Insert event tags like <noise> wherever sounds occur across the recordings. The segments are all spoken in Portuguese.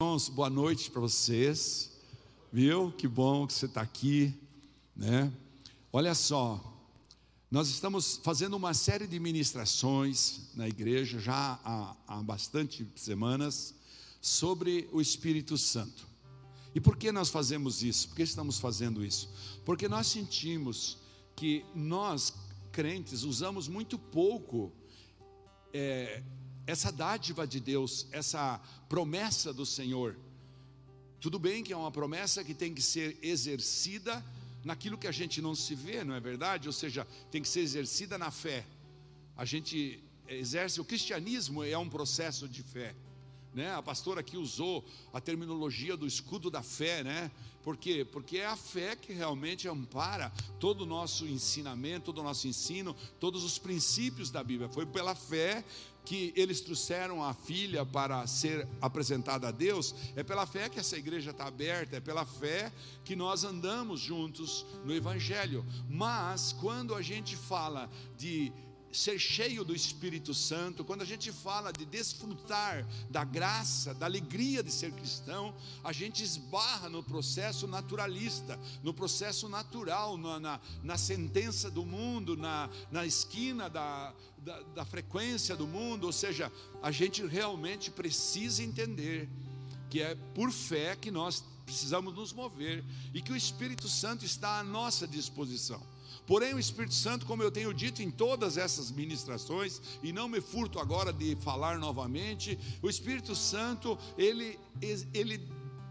Irmãos, boa noite para vocês. Viu? Que bom que você está aqui, né? Olha só, nós estamos fazendo uma série de ministrações na igreja já há, há bastante semanas sobre o Espírito Santo. E por que nós fazemos isso? Por que estamos fazendo isso? Porque nós sentimos que nós, crentes, usamos muito pouco é, essa dádiva de Deus, essa promessa do Senhor. Tudo bem que é uma promessa que tem que ser exercida naquilo que a gente não se vê, não é verdade? Ou seja, tem que ser exercida na fé. A gente exerce, o cristianismo é um processo de fé. Né? A pastora aqui usou a terminologia do escudo da fé, né? Por quê? Porque é a fé que realmente ampara todo o nosso ensinamento, todo o nosso ensino, todos os princípios da Bíblia. Foi pela fé que eles trouxeram a filha para ser apresentada a Deus, é pela fé que essa igreja está aberta, é pela fé que nós andamos juntos no Evangelho. Mas quando a gente fala de ser cheio do Espírito Santo, quando a gente fala de desfrutar da graça, da alegria de ser cristão, a gente esbarra no processo naturalista, no processo natural, na, na, na sentença do mundo, na, na esquina da, da, da frequência do mundo, ou seja, a gente realmente precisa entender que é por fé que nós precisamos nos mover e que o Espírito Santo está à nossa disposição. Porém, o Espírito Santo, como eu tenho dito em todas essas ministrações, e não me furto agora de falar novamente, o Espírito Santo, ele, ele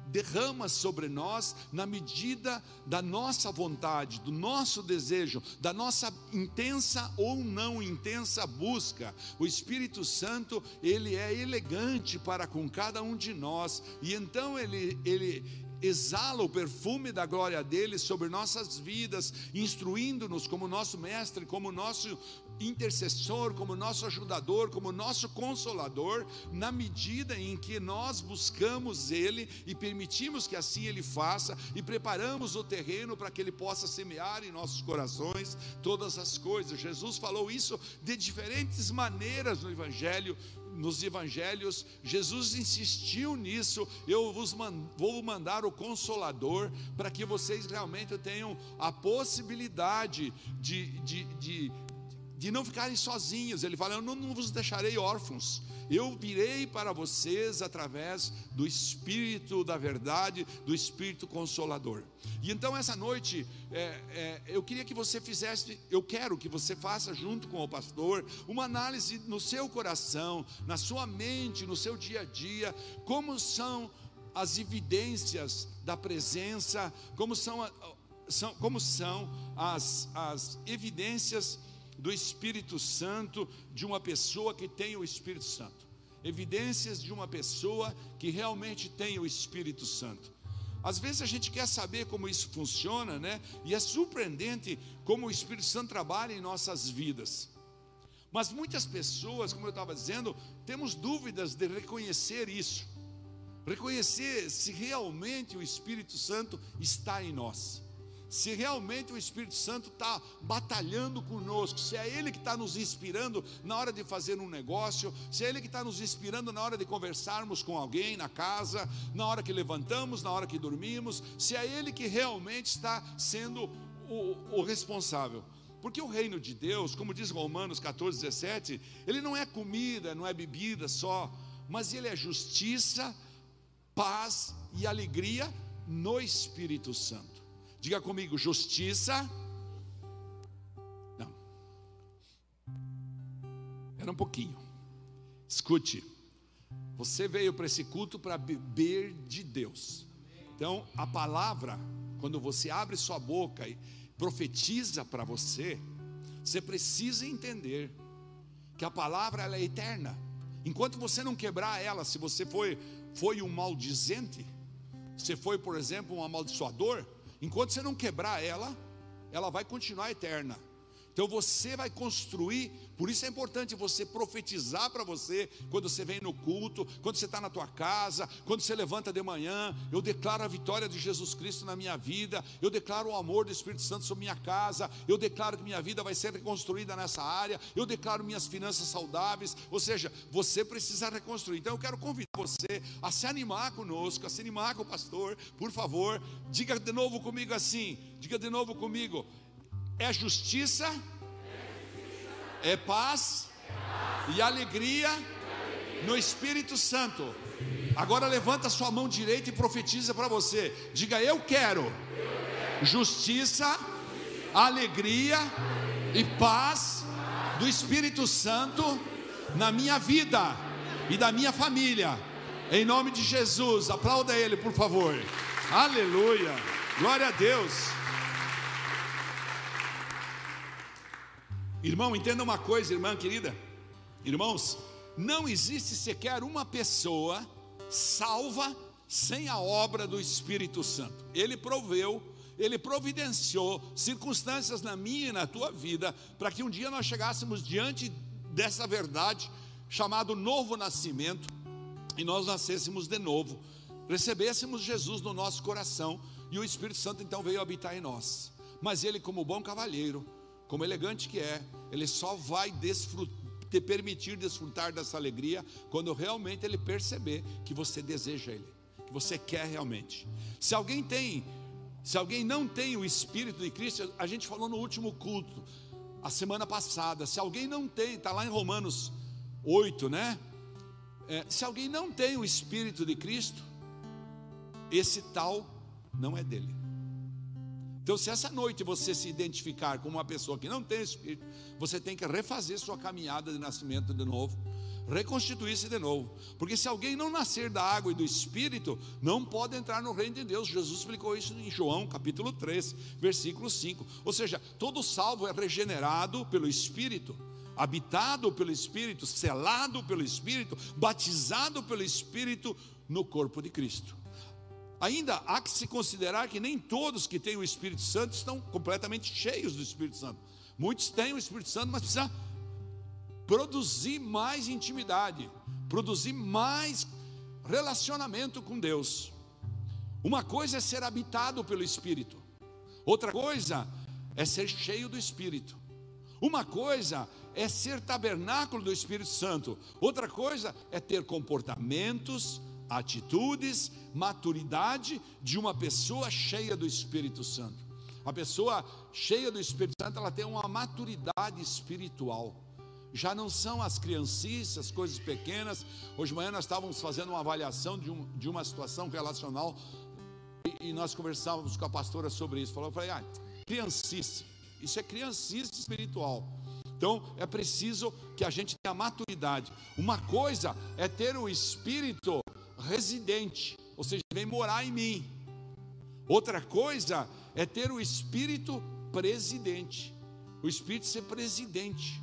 derrama sobre nós na medida da nossa vontade, do nosso desejo, da nossa intensa ou não intensa busca. O Espírito Santo, ele é elegante para com cada um de nós, e então ele ele exala o perfume da glória dele sobre nossas vidas, instruindo-nos como nosso mestre, como nosso intercessor, como nosso ajudador, como nosso consolador, na medida em que nós buscamos ele e permitimos que assim ele faça e preparamos o terreno para que ele possa semear em nossos corações todas as coisas. Jesus falou isso de diferentes maneiras no evangelho nos evangelhos, Jesus insistiu nisso. Eu vos vou mandar o consolador para que vocês realmente tenham a possibilidade de, de, de, de não ficarem sozinhos. Ele fala: Eu não, não vos deixarei órfãos eu virei para vocês através do Espírito da verdade, do Espírito Consolador. E então, essa noite, é, é, eu queria que você fizesse, eu quero que você faça, junto com o pastor, uma análise no seu coração, na sua mente, no seu dia a dia, como são as evidências da presença, como são, são, como são as, as evidências do Espírito Santo de uma pessoa que tem o Espírito Santo. Evidências de uma pessoa que realmente tem o Espírito Santo. Às vezes a gente quer saber como isso funciona, né? E é surpreendente como o Espírito Santo trabalha em nossas vidas. Mas muitas pessoas, como eu estava dizendo, temos dúvidas de reconhecer isso. Reconhecer se realmente o Espírito Santo está em nós se realmente o Espírito Santo está batalhando conosco, se é Ele que está nos inspirando na hora de fazer um negócio, se é Ele que está nos inspirando na hora de conversarmos com alguém na casa, na hora que levantamos, na hora que dormimos, se é Ele que realmente está sendo o, o responsável. Porque o reino de Deus, como diz Romanos 14, 17, ele não é comida, não é bebida só, mas ele é justiça, paz e alegria no Espírito Santo. Diga comigo, justiça. Não. Era um pouquinho. Escute. Você veio para esse culto para beber de Deus. Então, a palavra, quando você abre sua boca e profetiza para você, você precisa entender que a palavra ela é eterna. Enquanto você não quebrar ela, se você foi, foi um maldizente, você foi, por exemplo, um amaldiçoador, Enquanto você não quebrar ela, ela vai continuar eterna. Então você vai construir, por isso é importante você profetizar para você, quando você vem no culto, quando você está na tua casa, quando você levanta de manhã, eu declaro a vitória de Jesus Cristo na minha vida, eu declaro o amor do Espírito Santo sobre minha casa, eu declaro que minha vida vai ser reconstruída nessa área, eu declaro minhas finanças saudáveis, ou seja, você precisa reconstruir. Então eu quero convidar você a se animar conosco, a se animar com o pastor, por favor, diga de novo comigo assim, diga de novo comigo, é justiça, é paz e alegria no Espírito Santo. Agora levanta sua mão direita e profetiza para você. Diga: Eu quero justiça, alegria e paz do Espírito Santo na minha vida e da minha família. Em nome de Jesus, aplauda ele, por favor. Aleluia. Glória a Deus. Irmão, entenda uma coisa, irmã querida. Irmãos, não existe sequer uma pessoa salva sem a obra do Espírito Santo. Ele proveu, ele providenciou circunstâncias na minha e na tua vida para que um dia nós chegássemos diante dessa verdade chamado novo nascimento e nós nascêssemos de novo, recebêssemos Jesus no nosso coração e o Espírito Santo então veio habitar em nós. Mas ele como bom cavalheiro, como elegante que é, ele só vai te permitir desfrutar dessa alegria quando realmente ele perceber que você deseja ele, que você quer realmente. Se alguém tem, se alguém não tem o Espírito de Cristo, a gente falou no último culto, a semana passada, se alguém não tem, está lá em Romanos 8, né? É, se alguém não tem o Espírito de Cristo, esse tal não é dele. Então, se essa noite você se identificar como uma pessoa que não tem espírito, você tem que refazer sua caminhada de nascimento de novo, reconstituir-se de novo. Porque se alguém não nascer da água e do espírito, não pode entrar no reino de Deus. Jesus explicou isso em João, capítulo 3, versículo 5. Ou seja, todo salvo é regenerado pelo espírito habitado pelo Espírito, selado pelo Espírito, batizado pelo Espírito no corpo de Cristo. Ainda há que se considerar que nem todos que têm o Espírito Santo estão completamente cheios do Espírito Santo. Muitos têm o Espírito Santo, mas precisa produzir mais intimidade, produzir mais relacionamento com Deus. Uma coisa é ser habitado pelo Espírito, outra coisa é ser cheio do Espírito. Uma coisa é ser tabernáculo do Espírito Santo, outra coisa é ter comportamentos, atitudes, maturidade de uma pessoa cheia do Espírito Santo. A pessoa cheia do Espírito Santo, ela tem uma maturidade espiritual. Já não são as criancices, as coisas pequenas. Hoje de manhã nós estávamos fazendo uma avaliação de, um, de uma situação relacional e, e, nós conversávamos com a pastora sobre isso. Falou, eu falei, ah, criancice, isso é criancice espiritual. Então é preciso que a gente tenha maturidade. Uma coisa é ter o espírito residente, ou seja, vem morar em mim. Outra coisa é ter o espírito presidente, o espírito ser presidente.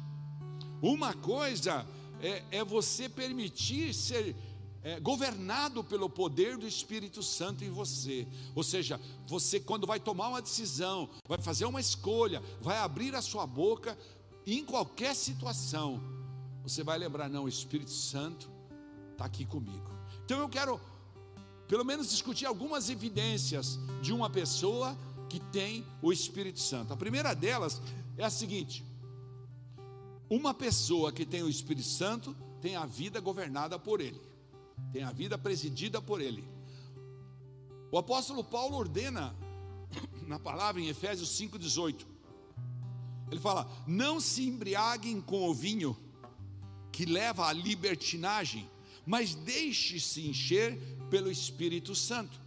Uma coisa é, é você permitir ser é, governado pelo poder do Espírito Santo em você. Ou seja, você, quando vai tomar uma decisão, vai fazer uma escolha, vai abrir a sua boca, em qualquer situação, você vai lembrar: não, o Espírito Santo está aqui comigo. Então eu quero, pelo menos, discutir algumas evidências de uma pessoa que tem o Espírito Santo. A primeira delas é a seguinte: uma pessoa que tem o Espírito Santo tem a vida governada por ele, tem a vida presidida por ele. O apóstolo Paulo ordena na palavra em Efésios 5,18: ele fala: não se embriaguem com o vinho que leva à libertinagem, mas deixe-se encher pelo Espírito Santo.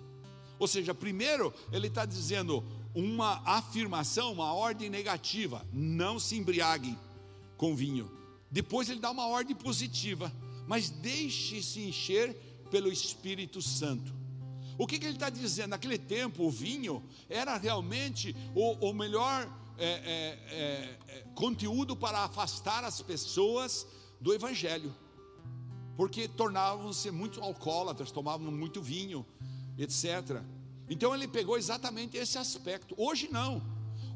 Ou seja, primeiro ele está dizendo uma afirmação, uma ordem negativa: não se embriaguem com vinho. Depois ele dá uma ordem positiva, mas deixe-se encher pelo Espírito Santo. O que, que ele está dizendo? Naquele tempo, o vinho era realmente o, o melhor é, é, é, é conteúdo para afastar as pessoas do Evangelho porque tornavam-se muito alcoólatras, tomavam muito vinho, etc. Então ele pegou exatamente esse aspecto. Hoje não.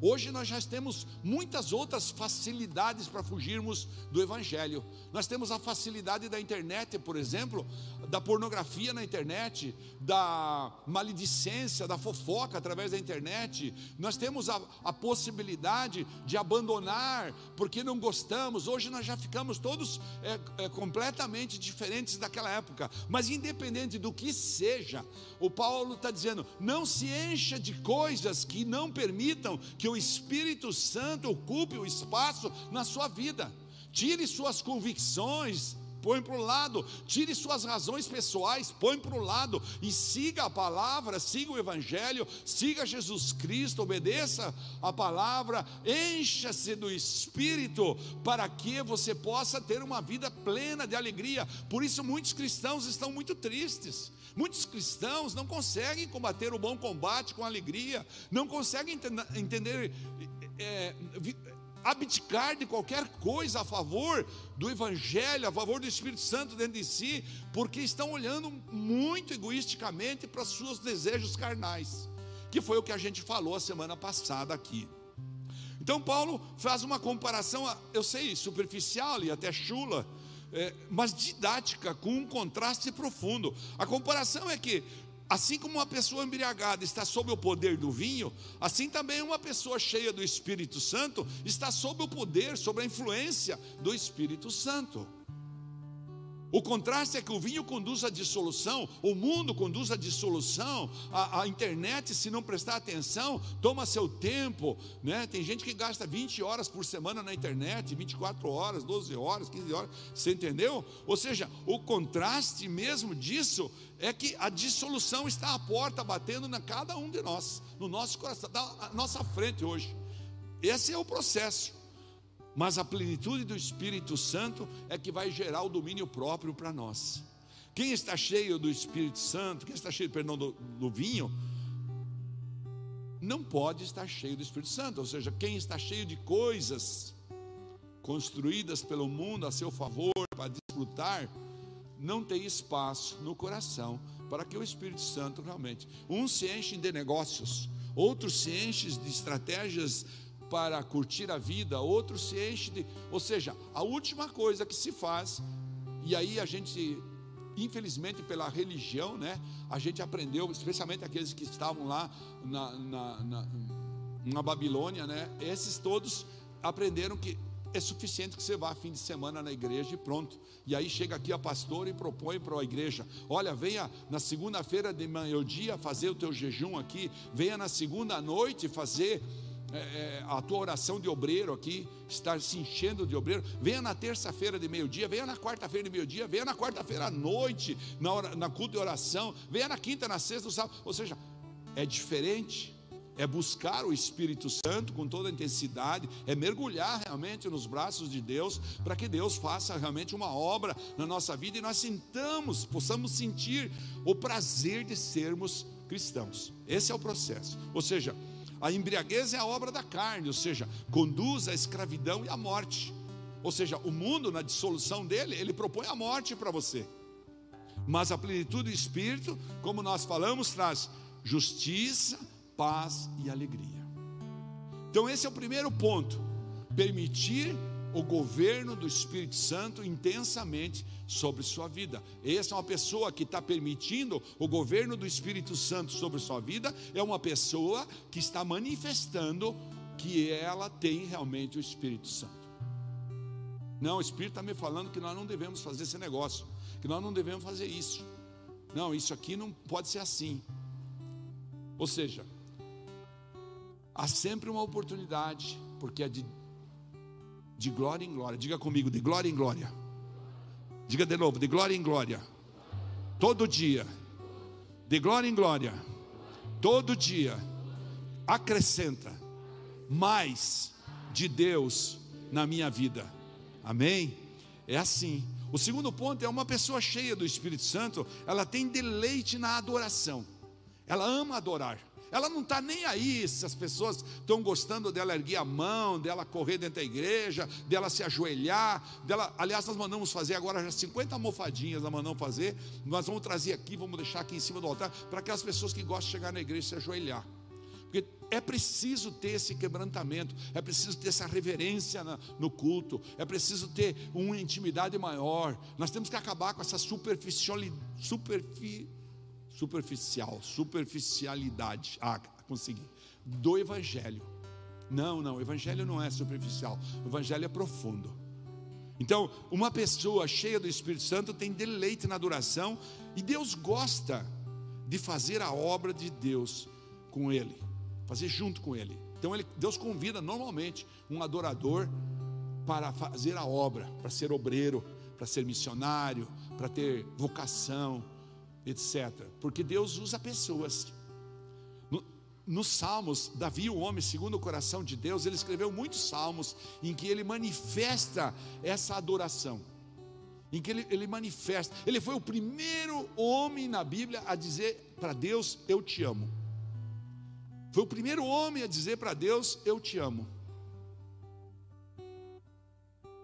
Hoje nós já temos muitas outras facilidades para fugirmos do Evangelho. Nós temos a facilidade da internet, por exemplo, da pornografia na internet, da maledicência, da fofoca através da internet. Nós temos a, a possibilidade de abandonar porque não gostamos. Hoje nós já ficamos todos é, é, completamente diferentes daquela época. Mas independente do que seja, o Paulo está dizendo: não se encha de coisas que não permitam que o Espírito Santo ocupe o espaço na sua vida. Tire suas convicções, põe para o lado, tire suas razões pessoais, põe para o lado e siga a palavra, siga o Evangelho, siga Jesus Cristo, obedeça a palavra, encha-se do Espírito para que você possa ter uma vida plena de alegria. Por isso, muitos cristãos estão muito tristes. Muitos cristãos não conseguem combater o bom combate com alegria, não conseguem entender, é, abdicar de qualquer coisa a favor do Evangelho, a favor do Espírito Santo dentro de si, porque estão olhando muito egoisticamente para os seus desejos carnais, que foi o que a gente falou a semana passada aqui. Então, Paulo faz uma comparação, eu sei, superficial e até chula, é, mas didática, com um contraste profundo. A comparação é que, assim como uma pessoa embriagada está sob o poder do vinho, assim também uma pessoa cheia do Espírito Santo está sob o poder, sob a influência do Espírito Santo. O contraste é que o vinho conduz à dissolução, o mundo conduz à dissolução, a, a, internet, se não prestar atenção, toma seu tempo. Né? Tem gente que gasta 20 horas por semana na internet, 24 horas, 12 horas, 15 horas, você entendeu? Ou seja, o contraste mesmo disso é que a dissolução está à porta, batendo na cada um de nós, no nosso coração, na nossa frente hoje. Esse é o processo. Mas a plenitude do Espírito Santo é que vai gerar o domínio próprio para nós. Quem está cheio do Espírito Santo, quem está cheio, perdão, do, do vinho, não pode estar cheio do Espírito Santo. Ou seja, quem está cheio de coisas construídas pelo mundo a seu favor para desfrutar, não tem espaço no coração para que o Espírito Santo realmente. Uns se enchem de negócios, outros se enchem de estratégias para curtir a vida, outro se enche de. Ou seja, a última coisa que se faz, e aí a gente, infelizmente pela religião, né, a gente aprendeu, especialmente aqueles que estavam lá na, na, na, na Babilônia, né, esses todos aprenderam que é suficiente que você vá fim de semana na igreja e pronto. E aí chega aqui a pastora e propõe para a igreja: olha, venha na segunda-feira de meio-dia fazer o teu jejum aqui, venha na segunda noite fazer é, é, a tua oração de obreiro aqui, estar se enchendo de obreiro, venha na terça-feira de meio-dia, venha na quarta-feira de meio-dia, venha na quarta-feira à noite, na, hora, na culto de oração, venha na quinta, na sexta, no sábado. Ou seja, é diferente, é buscar o Espírito Santo com toda a intensidade, é mergulhar realmente nos braços de Deus, para que Deus faça realmente uma obra na nossa vida e nós sintamos, possamos sentir o prazer de sermos cristãos. Esse é o processo. Ou seja, a embriaguez é a obra da carne, ou seja, conduz à escravidão e à morte. Ou seja, o mundo, na dissolução dele, ele propõe a morte para você. Mas a plenitude do Espírito, como nós falamos, traz justiça, paz e alegria. Então, esse é o primeiro ponto: permitir o governo do Espírito Santo intensamente sobre sua vida. Essa é uma pessoa que está permitindo o governo do Espírito Santo sobre sua vida, é uma pessoa que está manifestando que ela tem realmente o Espírito Santo. Não, o Espírito está me falando que nós não devemos fazer esse negócio, que nós não devemos fazer isso. Não, isso aqui não pode ser assim. Ou seja, há sempre uma oportunidade, porque é de de glória em glória. Diga comigo, de glória em glória. Diga de novo, de glória em glória. Todo dia. De glória em glória. Todo dia. Acrescenta mais de Deus na minha vida. Amém? É assim. O segundo ponto é uma pessoa cheia do Espírito Santo, ela tem deleite na adoração. Ela ama adorar. Ela não está nem aí se as pessoas estão gostando dela erguer a mão, dela correr dentro da igreja, dela se ajoelhar, dela. Aliás, nós mandamos fazer agora já 50 almofadinhas, nós mandamos fazer. Nós vamos trazer aqui, vamos deixar aqui em cima do altar, para aquelas pessoas que gostam de chegar na igreja e se ajoelhar. Porque é preciso ter esse quebrantamento, é preciso ter essa reverência no culto, é preciso ter uma intimidade maior. Nós temos que acabar com essa superficialidade, superfi, superficial, superficialidade. Ah, consegui. Do evangelho. Não, não, o evangelho não é superficial, o evangelho é profundo. Então, uma pessoa cheia do Espírito Santo tem deleite na adoração e Deus gosta de fazer a obra de Deus com ele fazer junto com ele. Então ele, Deus convida normalmente um adorador para fazer a obra, para ser obreiro, para ser missionário, para ter vocação, etc. Porque Deus usa pessoas. No, nos Salmos, Davi, o homem segundo o coração de Deus, ele escreveu muitos salmos em que ele manifesta essa adoração. Em que ele, ele manifesta, ele foi o primeiro homem na Bíblia a dizer para Deus: Eu te amo. Foi o primeiro homem a dizer para Deus: Eu te amo.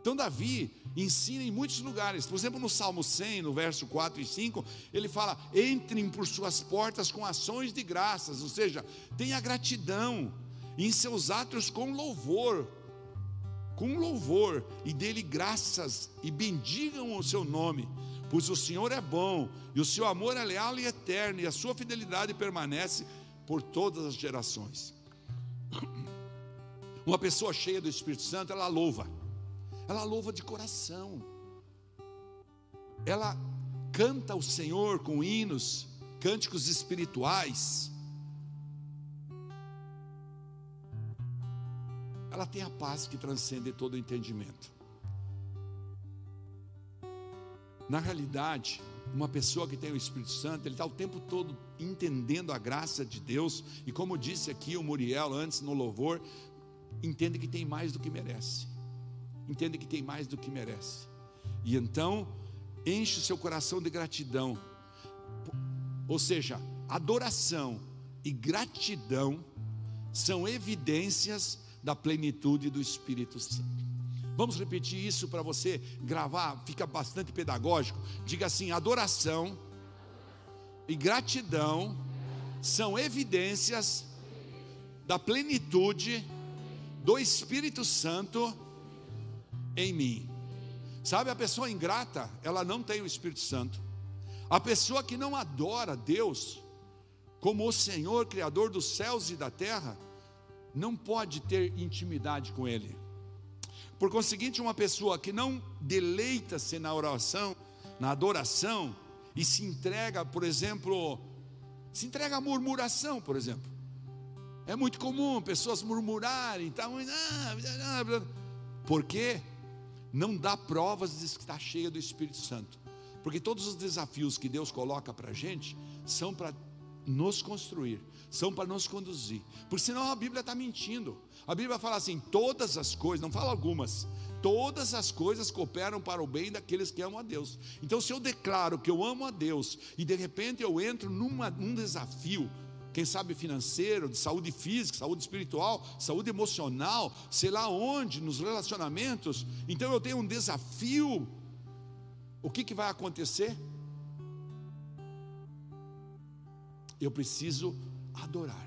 Então, Davi ensina em muitos lugares, por exemplo, no Salmo 100, no verso 4 e 5, ele fala: Entrem por suas portas com ações de graças, ou seja, tenha gratidão, em seus atos com louvor, com louvor, e dele graças, e bendigam o seu nome, pois o Senhor é bom, e o seu amor é leal e eterno, e a sua fidelidade permanece por todas as gerações. Uma pessoa cheia do Espírito Santo, ela louva, ela louva de coração, ela canta o Senhor com hinos, cânticos espirituais, ela tem a paz que transcende todo o entendimento. Na realidade, uma pessoa que tem o Espírito Santo, ele está o tempo todo entendendo a graça de Deus, e como disse aqui o Muriel antes no louvor, entende que tem mais do que merece, entende que tem mais do que merece, e então enche o seu coração de gratidão, ou seja, adoração e gratidão são evidências da plenitude do Espírito Santo. Vamos repetir isso para você gravar, fica bastante pedagógico. Diga assim: adoração e gratidão são evidências da plenitude do Espírito Santo em mim. Sabe, a pessoa ingrata, ela não tem o Espírito Santo. A pessoa que não adora Deus como o Senhor, Criador dos céus e da terra, não pode ter intimidade com Ele. Por conseguinte, uma pessoa que não deleita-se na oração, na adoração, e se entrega, por exemplo, se entrega à murmuração, por exemplo. É muito comum pessoas murmurarem, tá, porque não dá provas de que está cheia do Espírito Santo. Porque todos os desafios que Deus coloca para a gente são para nos construir, são para nos conduzir. Porque senão a Bíblia está mentindo. A Bíblia fala assim: todas as coisas, não fala algumas, todas as coisas cooperam para o bem daqueles que amam a Deus. Então, se eu declaro que eu amo a Deus e de repente eu entro num desafio, quem sabe financeiro, de saúde física, saúde espiritual, saúde emocional, sei lá onde, nos relacionamentos, então eu tenho um desafio, o que, que vai acontecer? Eu preciso adorar.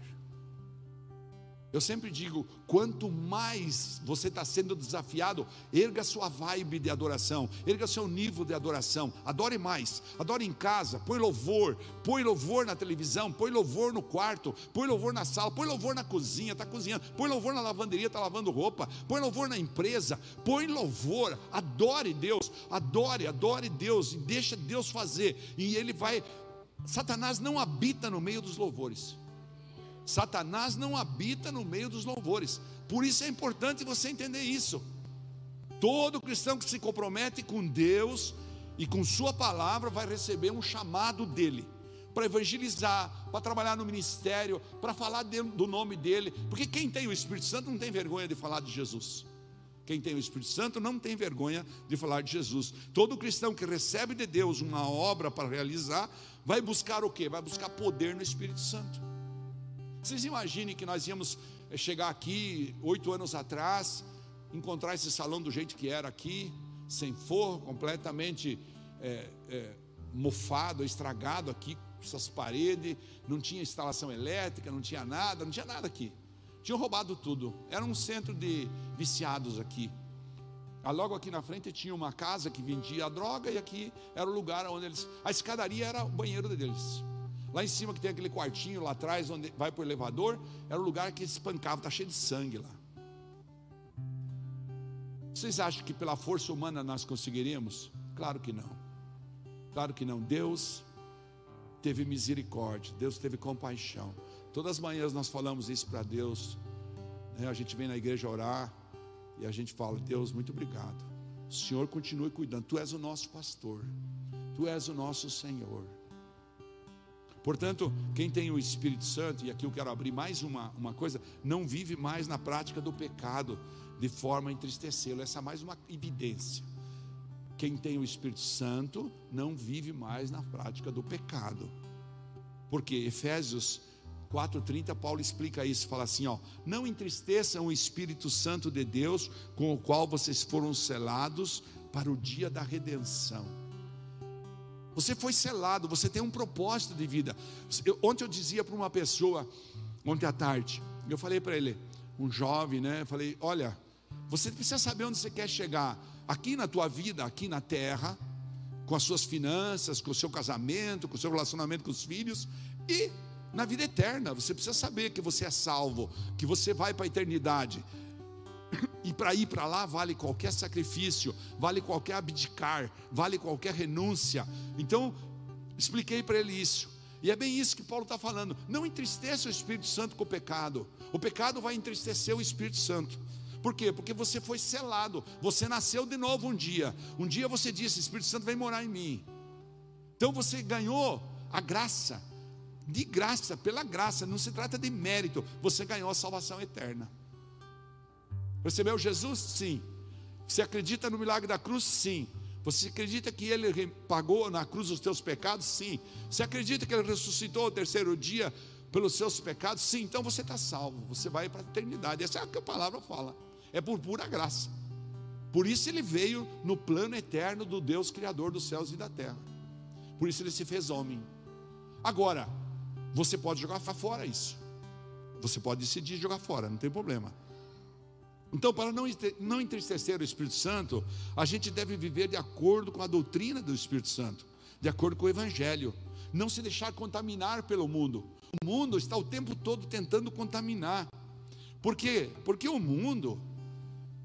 Eu sempre digo: quanto mais você está sendo desafiado, erga sua vibe de adoração, erga seu nível de adoração, adore mais, adore em casa, põe louvor, põe louvor na televisão, põe louvor no quarto, põe louvor na sala, põe louvor na cozinha, está cozinhando, põe louvor na lavanderia, está lavando roupa, põe louvor na empresa, põe louvor, adore Deus, adore, adore Deus, e deixa Deus fazer, e Ele vai. Satanás não habita no meio dos louvores. Satanás não habita no meio dos louvores. Por isso é importante você entender isso. Todo cristão que se compromete com Deus e com Sua palavra vai receber um chamado dele para evangelizar, para trabalhar no ministério, para falar do nome dele. Porque quem tem o Espírito Santo não tem vergonha de falar de Jesus. Quem tem o Espírito Santo não tem vergonha de falar de Jesus. Todo cristão que recebe de Deus uma obra para realizar, vai buscar o quê? Vai buscar poder no Espírito Santo. Vocês imaginem que nós íamos eh, chegar aqui oito anos atrás, encontrar esse salão do jeito que era aqui, sem forro, completamente é, é, mofado, estragado aqui, essas paredes, não tinha instalação elétrica, não tinha nada, não tinha nada aqui. Tinham roubado tudo. Era um centro de viciados aqui. Ah, logo aqui na frente tinha uma casa que vendia droga e aqui era o lugar onde eles. A escadaria era o banheiro deles. Lá em cima que tem aquele quartinho lá atrás onde vai para o elevador, era o lugar que eles espancavam, está cheio de sangue lá. Vocês acham que pela força humana nós conseguiríamos? Claro que não. Claro que não. Deus teve misericórdia, Deus teve compaixão. Todas as manhãs nós falamos isso para Deus. Né? A gente vem na igreja orar e a gente fala: Deus, muito obrigado. O Senhor continue cuidando. Tu és o nosso pastor, Tu és o nosso Senhor. Portanto, quem tem o Espírito Santo, e aqui eu quero abrir mais uma, uma coisa, não vive mais na prática do pecado de forma a entristecê-lo. Essa é mais uma evidência. Quem tem o Espírito Santo não vive mais na prática do pecado. Porque Efésios 4:30 Paulo explica isso, fala assim, ó: "Não entristeçam o Espírito Santo de Deus, com o qual vocês foram selados para o dia da redenção." Você foi selado, você tem um propósito de vida. Eu, ontem eu dizia para uma pessoa, ontem à tarde, eu falei para ele, um jovem, né? Eu falei: "Olha, você precisa saber onde você quer chegar aqui na tua vida, aqui na terra, com as suas finanças, com o seu casamento, com o seu relacionamento com os filhos e na vida eterna. Você precisa saber que você é salvo, que você vai para a eternidade. E para ir para lá vale qualquer sacrifício, vale qualquer abdicar, vale qualquer renúncia. Então, expliquei para ele isso. E é bem isso que Paulo está falando. Não entristeça o Espírito Santo com o pecado. O pecado vai entristecer o Espírito Santo. Por quê? Porque você foi selado, você nasceu de novo um dia. Um dia você disse: Espírito Santo vem morar em mim. Então você ganhou a graça, de graça, pela graça, não se trata de mérito, você ganhou a salvação eterna. Recebeu Jesus? Sim. Você acredita no milagre da cruz? Sim. Você acredita que ele pagou na cruz os teus pecados? Sim. Você acredita que ele ressuscitou o terceiro dia pelos seus pecados? Sim. Então você está salvo, você vai para a eternidade. Essa é o que a palavra fala é por pura graça. Por isso ele veio no plano eterno do Deus Criador dos céus e da terra. Por isso ele se fez homem. Agora, você pode jogar fora isso. Você pode decidir jogar fora, não tem problema. Então, para não, não entristecer o Espírito Santo, a gente deve viver de acordo com a doutrina do Espírito Santo, de acordo com o Evangelho. Não se deixar contaminar pelo mundo. O mundo está o tempo todo tentando contaminar. Por quê? Porque o mundo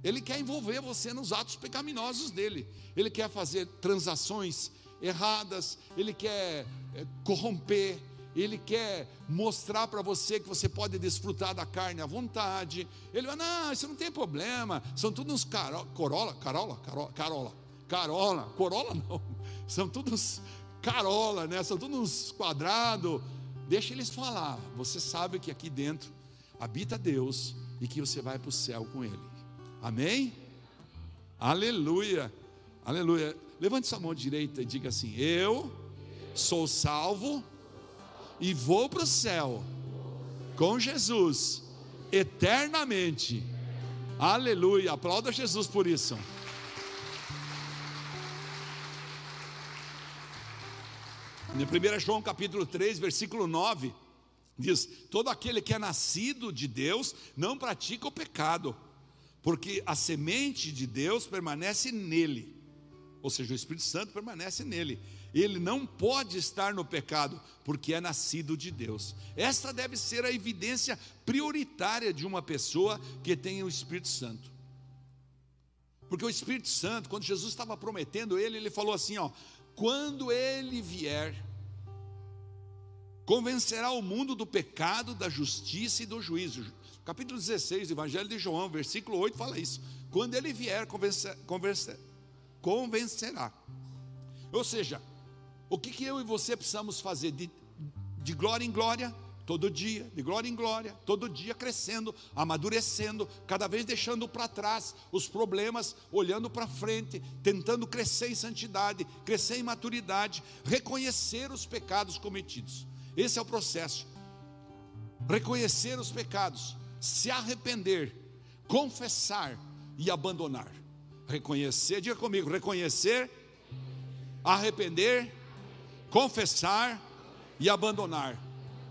ele quer envolver você nos atos pecaminosos dele. Ele quer fazer transações erradas, ele quer é, corromper, ele quer mostrar para você que você pode desfrutar da carne à vontade. Ele vai, não, isso não tem problema. São todos uns caro, corola, carola, carola, carola, carola, corola não. <laughs> São todos carola, né? São todos uns quadrados. Deixa eles falar. Você sabe que aqui dentro habita Deus e que você vai para o céu com Ele. Amém? Aleluia. Aleluia. Levante sua mão direita e diga assim: Eu sou salvo e vou para o céu com Jesus eternamente. Aleluia. Aplauda Jesus por isso. Em 1 João capítulo 3, versículo 9, diz: Todo aquele que é nascido de Deus não pratica o pecado porque a semente de Deus permanece nele, ou seja, o Espírito Santo permanece nele. Ele não pode estar no pecado, porque é nascido de Deus. Esta deve ser a evidência prioritária de uma pessoa que tem o Espírito Santo. Porque o Espírito Santo, quando Jesus estava prometendo ele, ele falou assim: ó, quando ele vier, convencerá o mundo do pecado, da justiça e do juízo. Capítulo 16 do Evangelho de João, versículo 8, fala isso. Quando ele vier, convencer, convencer, convencerá. Ou seja, o que, que eu e você precisamos fazer? De, de glória em glória, todo dia, de glória em glória, todo dia crescendo, amadurecendo, cada vez deixando para trás os problemas, olhando para frente, tentando crescer em santidade, crescer em maturidade, reconhecer os pecados cometidos. Esse é o processo. Reconhecer os pecados, se arrepender, confessar e abandonar. Reconhecer, diga comigo, reconhecer, arrepender, confessar e abandonar.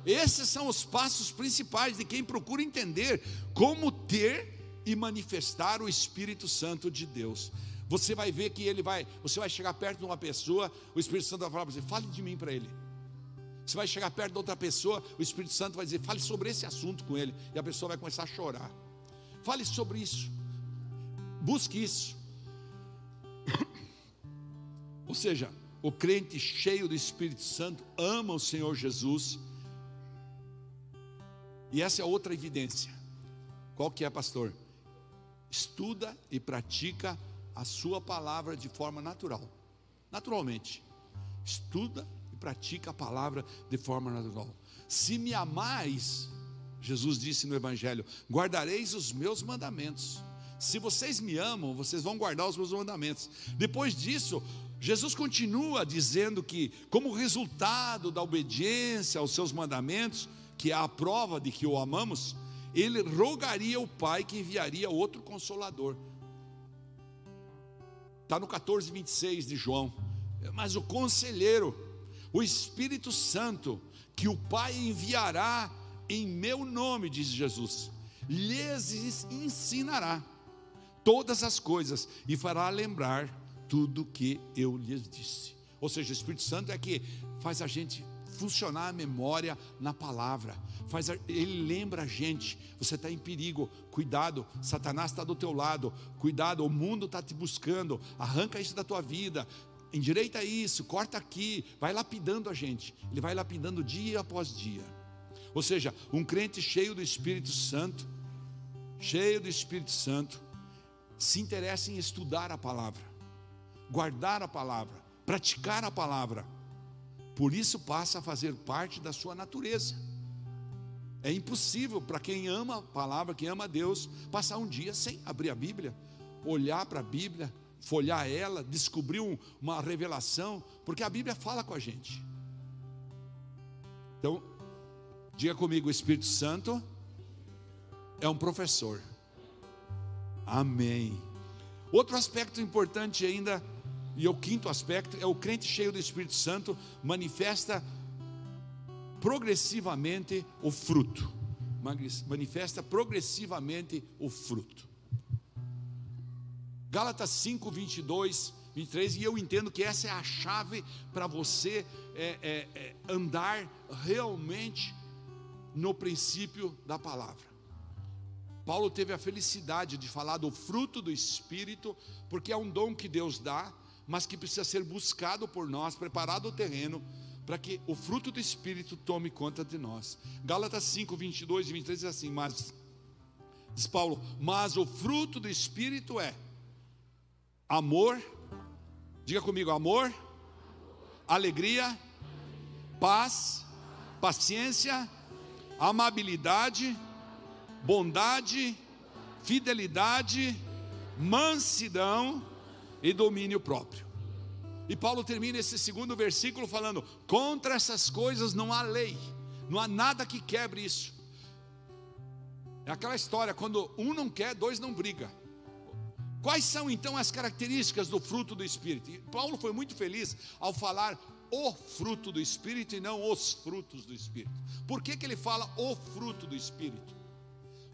esses são os passos principais de quem procura entender como ter e manifestar o Espírito Santo de Deus. Você vai ver que ele vai, você vai chegar perto de uma pessoa, o Espírito Santo vai falar para você, fale de mim para ele. Você vai chegar perto de outra pessoa, o Espírito Santo vai dizer, fale sobre esse assunto com ele, e a pessoa vai começar a chorar. Fale sobre isso. Busque isso. Ou seja, o crente cheio do Espírito Santo ama o Senhor Jesus. E essa é outra evidência. Qual que é, pastor? Estuda e pratica a sua palavra de forma natural. Naturalmente. Estuda e pratica a palavra de forma natural. Se me amais, Jesus disse no evangelho, guardareis os meus mandamentos. Se vocês me amam, vocês vão guardar os meus mandamentos. Depois disso, Jesus continua dizendo que, como resultado da obediência aos seus mandamentos, que é a prova de que o amamos, ele rogaria ao Pai que enviaria outro consolador. Está no 14, 26 de João. Mas o conselheiro, o Espírito Santo, que o Pai enviará em meu nome, diz Jesus, lhes ensinará todas as coisas e fará lembrar tudo que eu lhes disse. Ou seja, o Espírito Santo é que faz a gente funcionar a memória na palavra. Faz a, ele lembra a gente, você está em perigo, cuidado, Satanás está do teu lado, cuidado, o mundo está te buscando, arranca isso da tua vida, endireita isso, corta aqui, vai lapidando a gente, ele vai lapidando dia após dia. Ou seja, um crente cheio do Espírito Santo, cheio do Espírito Santo, se interessa em estudar a palavra, guardar a palavra, praticar a palavra. Por isso passa a fazer parte da sua natureza. É impossível para quem ama a palavra, quem ama a Deus, passar um dia sem abrir a Bíblia, olhar para a Bíblia, folhar ela, descobrir um, uma revelação, porque a Bíblia fala com a gente. Então, diga comigo: o Espírito Santo é um professor. Amém. Outro aspecto importante ainda, e o quinto aspecto, é o crente cheio do Espírito Santo manifesta progressivamente o fruto. Manifesta progressivamente o fruto. Gálatas 5, 22, 23, e eu entendo que essa é a chave para você é, é, é, andar realmente no princípio da palavra. Paulo teve a felicidade de falar do fruto do Espírito, porque é um dom que Deus dá, mas que precisa ser buscado por nós, preparado o terreno, para que o fruto do Espírito tome conta de nós. Gálatas 5, 22 e 23 diz assim: Mas, diz Paulo, mas o fruto do Espírito é amor, diga comigo, amor, alegria, paz, paciência, amabilidade, bondade, fidelidade, mansidão e domínio próprio. E Paulo termina esse segundo versículo falando: contra essas coisas não há lei, não há nada que quebre isso. É aquela história, quando um não quer, dois não briga. Quais são então as características do fruto do Espírito? E Paulo foi muito feliz ao falar o fruto do Espírito e não os frutos do Espírito. Por que, que ele fala o fruto do Espírito?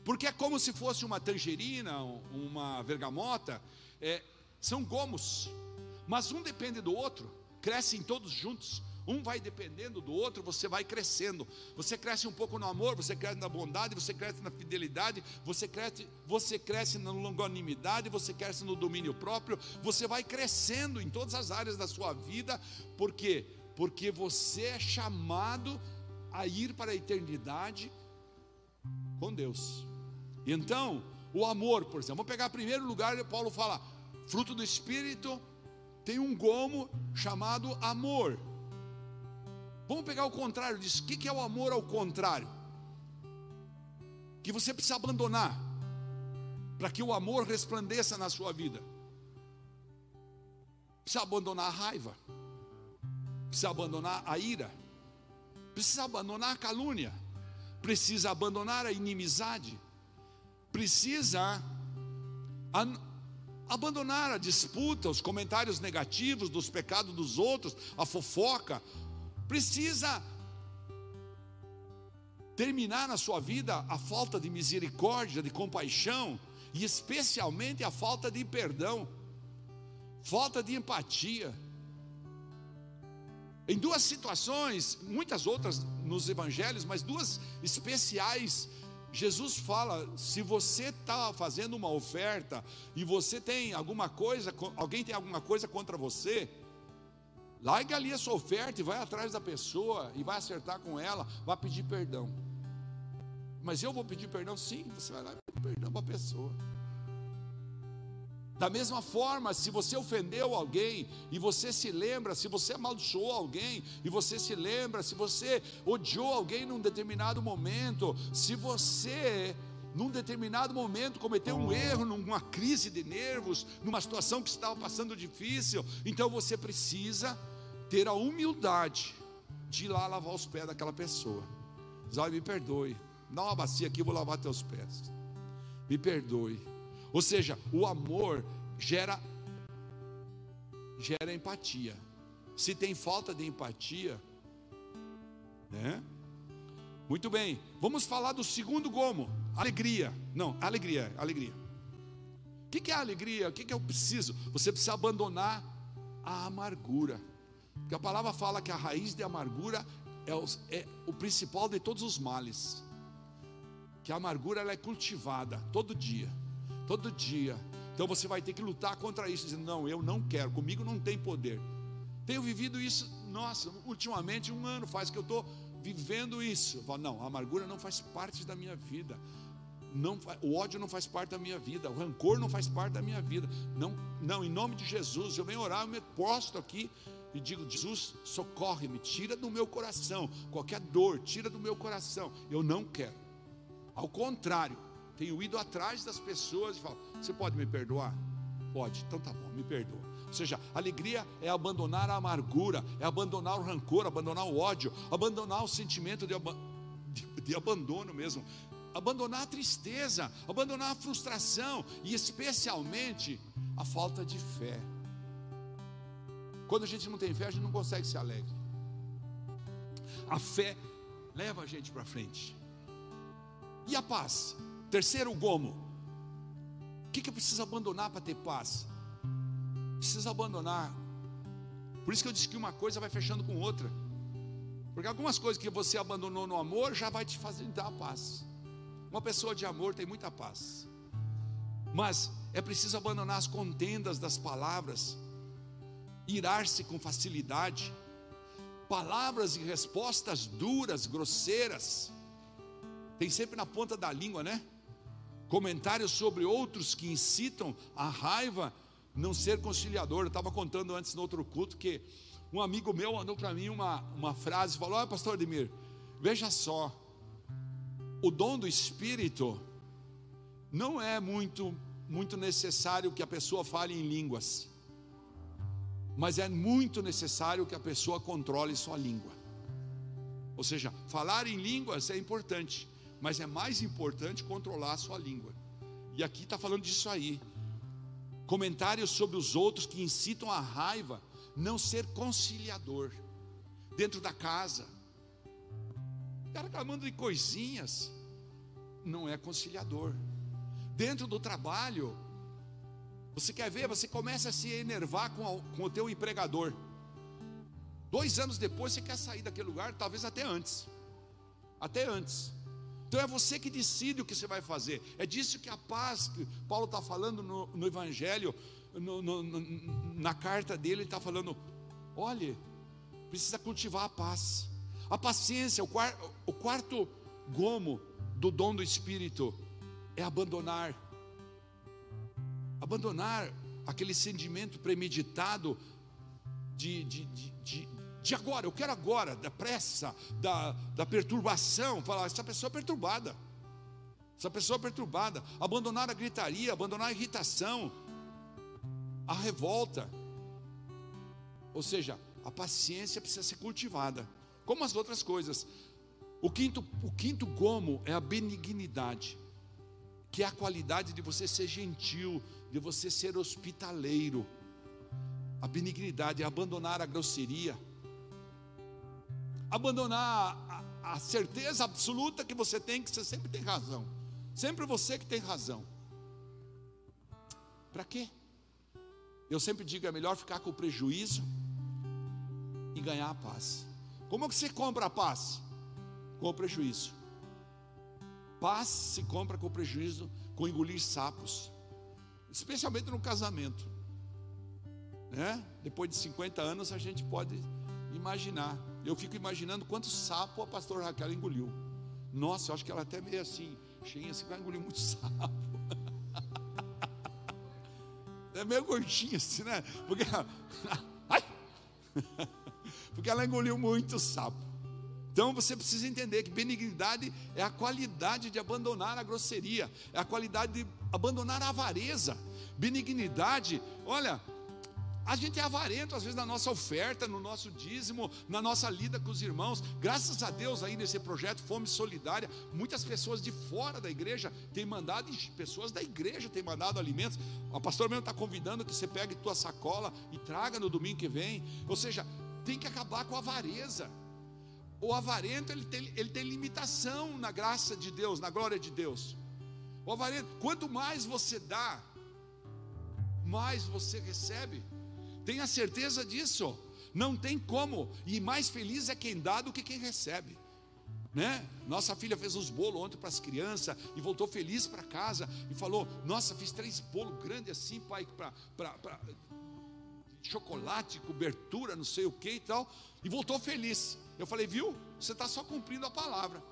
porque é como se fosse uma tangerina, uma vergamota, é, são gomos, mas um depende do outro, crescem todos juntos, um vai dependendo do outro, você vai crescendo. Você cresce um pouco no amor, você cresce na bondade, você cresce na fidelidade, você cresce, você cresce na longanimidade, você cresce no domínio próprio, você vai crescendo em todas as áreas da sua vida, por quê? Porque você é chamado a ir para a eternidade com Deus. Então, o amor, por exemplo, vamos pegar primeiro lugar, Paulo fala, fruto do Espírito tem um gomo chamado amor. Vamos pegar o contrário disso. O que é o amor ao contrário? Que você precisa abandonar para que o amor resplandeça na sua vida. Precisa abandonar a raiva, precisa abandonar a ira, precisa abandonar a calúnia, precisa abandonar a inimizade precisa abandonar a disputa, os comentários negativos dos pecados dos outros, a fofoca, precisa terminar na sua vida a falta de misericórdia, de compaixão e especialmente a falta de perdão, falta de empatia. Em duas situações, muitas outras nos evangelhos, mas duas especiais, Jesus fala: se você está fazendo uma oferta e você tem alguma coisa, alguém tem alguma coisa contra você, larga ali a sua oferta e vai atrás da pessoa e vai acertar com ela, vai pedir perdão. Mas eu vou pedir perdão? Sim, você vai lá e pedir perdão para a pessoa. Da mesma forma, se você ofendeu alguém e você se lembra, se você amaldiçoou alguém e você se lembra, se você odiou alguém num determinado momento, se você num determinado momento cometeu um erro, numa crise de nervos, numa situação que estava passando difícil, então você precisa ter a humildade de ir lá lavar os pés daquela pessoa. Diz, me perdoe, dá uma bacia aqui, eu vou lavar teus pés. Me perdoe. Ou seja, o amor gera gera empatia. Se tem falta de empatia, né? Muito bem. Vamos falar do segundo gomo, alegria. Não, alegria, alegria. O que é alegria? O que eu preciso? Você precisa abandonar a amargura. Porque a palavra fala que a raiz de amargura é o, é o principal de todos os males. Que a amargura ela é cultivada todo dia todo dia. Então você vai ter que lutar contra isso, dizendo: Não, eu não quero, comigo não tem poder. Tenho vivido isso, nossa, ultimamente um ano faz que eu estou vivendo isso. Falo, não, a amargura não faz parte da minha vida. Não, o ódio não faz parte da minha vida, o rancor não faz parte da minha vida. Não, não, em nome de Jesus, eu venho orar, eu me posto aqui e digo: Jesus, socorre-me, tira do meu coração qualquer dor, tira do meu coração. Eu não quero. Ao contrário, tenho ido atrás das pessoas e falo: Você pode me perdoar? Pode, então tá bom, me perdoa. Ou seja, alegria é abandonar a amargura, é abandonar o rancor, abandonar o ódio, abandonar o sentimento de, de, de abandono mesmo, abandonar a tristeza, abandonar a frustração e especialmente a falta de fé. Quando a gente não tem fé, a gente não consegue ser alegre. A fé leva a gente para frente. E a paz? Terceiro gomo. O que, que eu preciso abandonar para ter paz? Preciso abandonar. Por isso que eu disse que uma coisa vai fechando com outra. Porque algumas coisas que você abandonou no amor já vai te fazer dar paz. Uma pessoa de amor tem muita paz. Mas é preciso abandonar as contendas das palavras, irar-se com facilidade, palavras e respostas duras, grosseiras. Tem sempre na ponta da língua, né? Comentários sobre outros que incitam a raiva, não ser conciliador. Eu estava contando antes no outro culto que um amigo meu mandou para mim uma, uma frase, falou: Olha, pastor Ademir, veja só, o dom do Espírito não é muito, muito necessário que a pessoa fale em línguas, mas é muito necessário que a pessoa controle sua língua. Ou seja, falar em línguas é importante, mas é mais importante controlar a sua língua. E aqui está falando disso aí. Comentários sobre os outros que incitam a raiva, não ser conciliador dentro da casa. Cara reclamando de coisinhas, não é conciliador. Dentro do trabalho, você quer ver, você começa a se enervar com, a, com o teu empregador. Dois anos depois você quer sair daquele lugar, talvez até antes. Até antes. Então é você que decide o que você vai fazer. É disso que a paz que Paulo está falando no, no Evangelho, no, no, na carta dele, ele está falando: olhe, precisa cultivar a paz, a paciência. O, quar, o quarto gomo do dom do Espírito é abandonar, abandonar aquele sentimento premeditado de, de, de, de de agora, eu quero agora, da pressa, da, da perturbação, falar, essa pessoa é perturbada, essa pessoa é perturbada, abandonar a gritaria, abandonar a irritação, a revolta, ou seja, a paciência precisa ser cultivada, como as outras coisas. O quinto, o quinto gomo é a benignidade, que é a qualidade de você ser gentil, de você ser hospitaleiro. A benignidade é abandonar a grosseria, abandonar a certeza absoluta que você tem que você sempre tem razão. Sempre você que tem razão. Para quê? Eu sempre digo: é melhor ficar com o prejuízo e ganhar a paz. Como é que você compra a paz? Com o prejuízo. Paz se compra com prejuízo, com engolir sapos, especialmente no casamento. Né? Depois de 50 anos a gente pode imaginar. Eu fico imaginando quantos sapos a pastora Raquel engoliu. Nossa, eu acho que ela até meio assim, cheia assim, vai engolir muito <laughs> sapo. É meio gordinha assim, né? Porque, <laughs> ai, <laughs> porque ela engoliu muito sapo. Então você precisa entender que benignidade é a qualidade de abandonar a grosseria, é a qualidade de abandonar a avareza. Benignidade, olha, a gente é avarento às vezes na nossa oferta, no nosso dízimo, na nossa lida com os irmãos. Graças a Deus aí nesse projeto Fome Solidária, muitas pessoas de fora da igreja têm mandado, pessoas da igreja têm mandado alimentos. O pastor mesmo está convidando que você pegue tua sacola e traga no domingo que vem. Ou seja, tem que acabar com a avareza. O avarento ele tem, ele tem limitação na graça de Deus, na glória de Deus. O avarento, quanto mais você dá, mais você recebe. Tenha certeza disso. Não tem como. E mais feliz é quem dá do que quem recebe. Né? Nossa filha fez uns bolos ontem para as crianças e voltou feliz para casa e falou: Nossa, fiz três bolos grandes assim, pai, para chocolate, cobertura, não sei o que e tal, e voltou feliz. Eu falei, viu? Você está só cumprindo a palavra.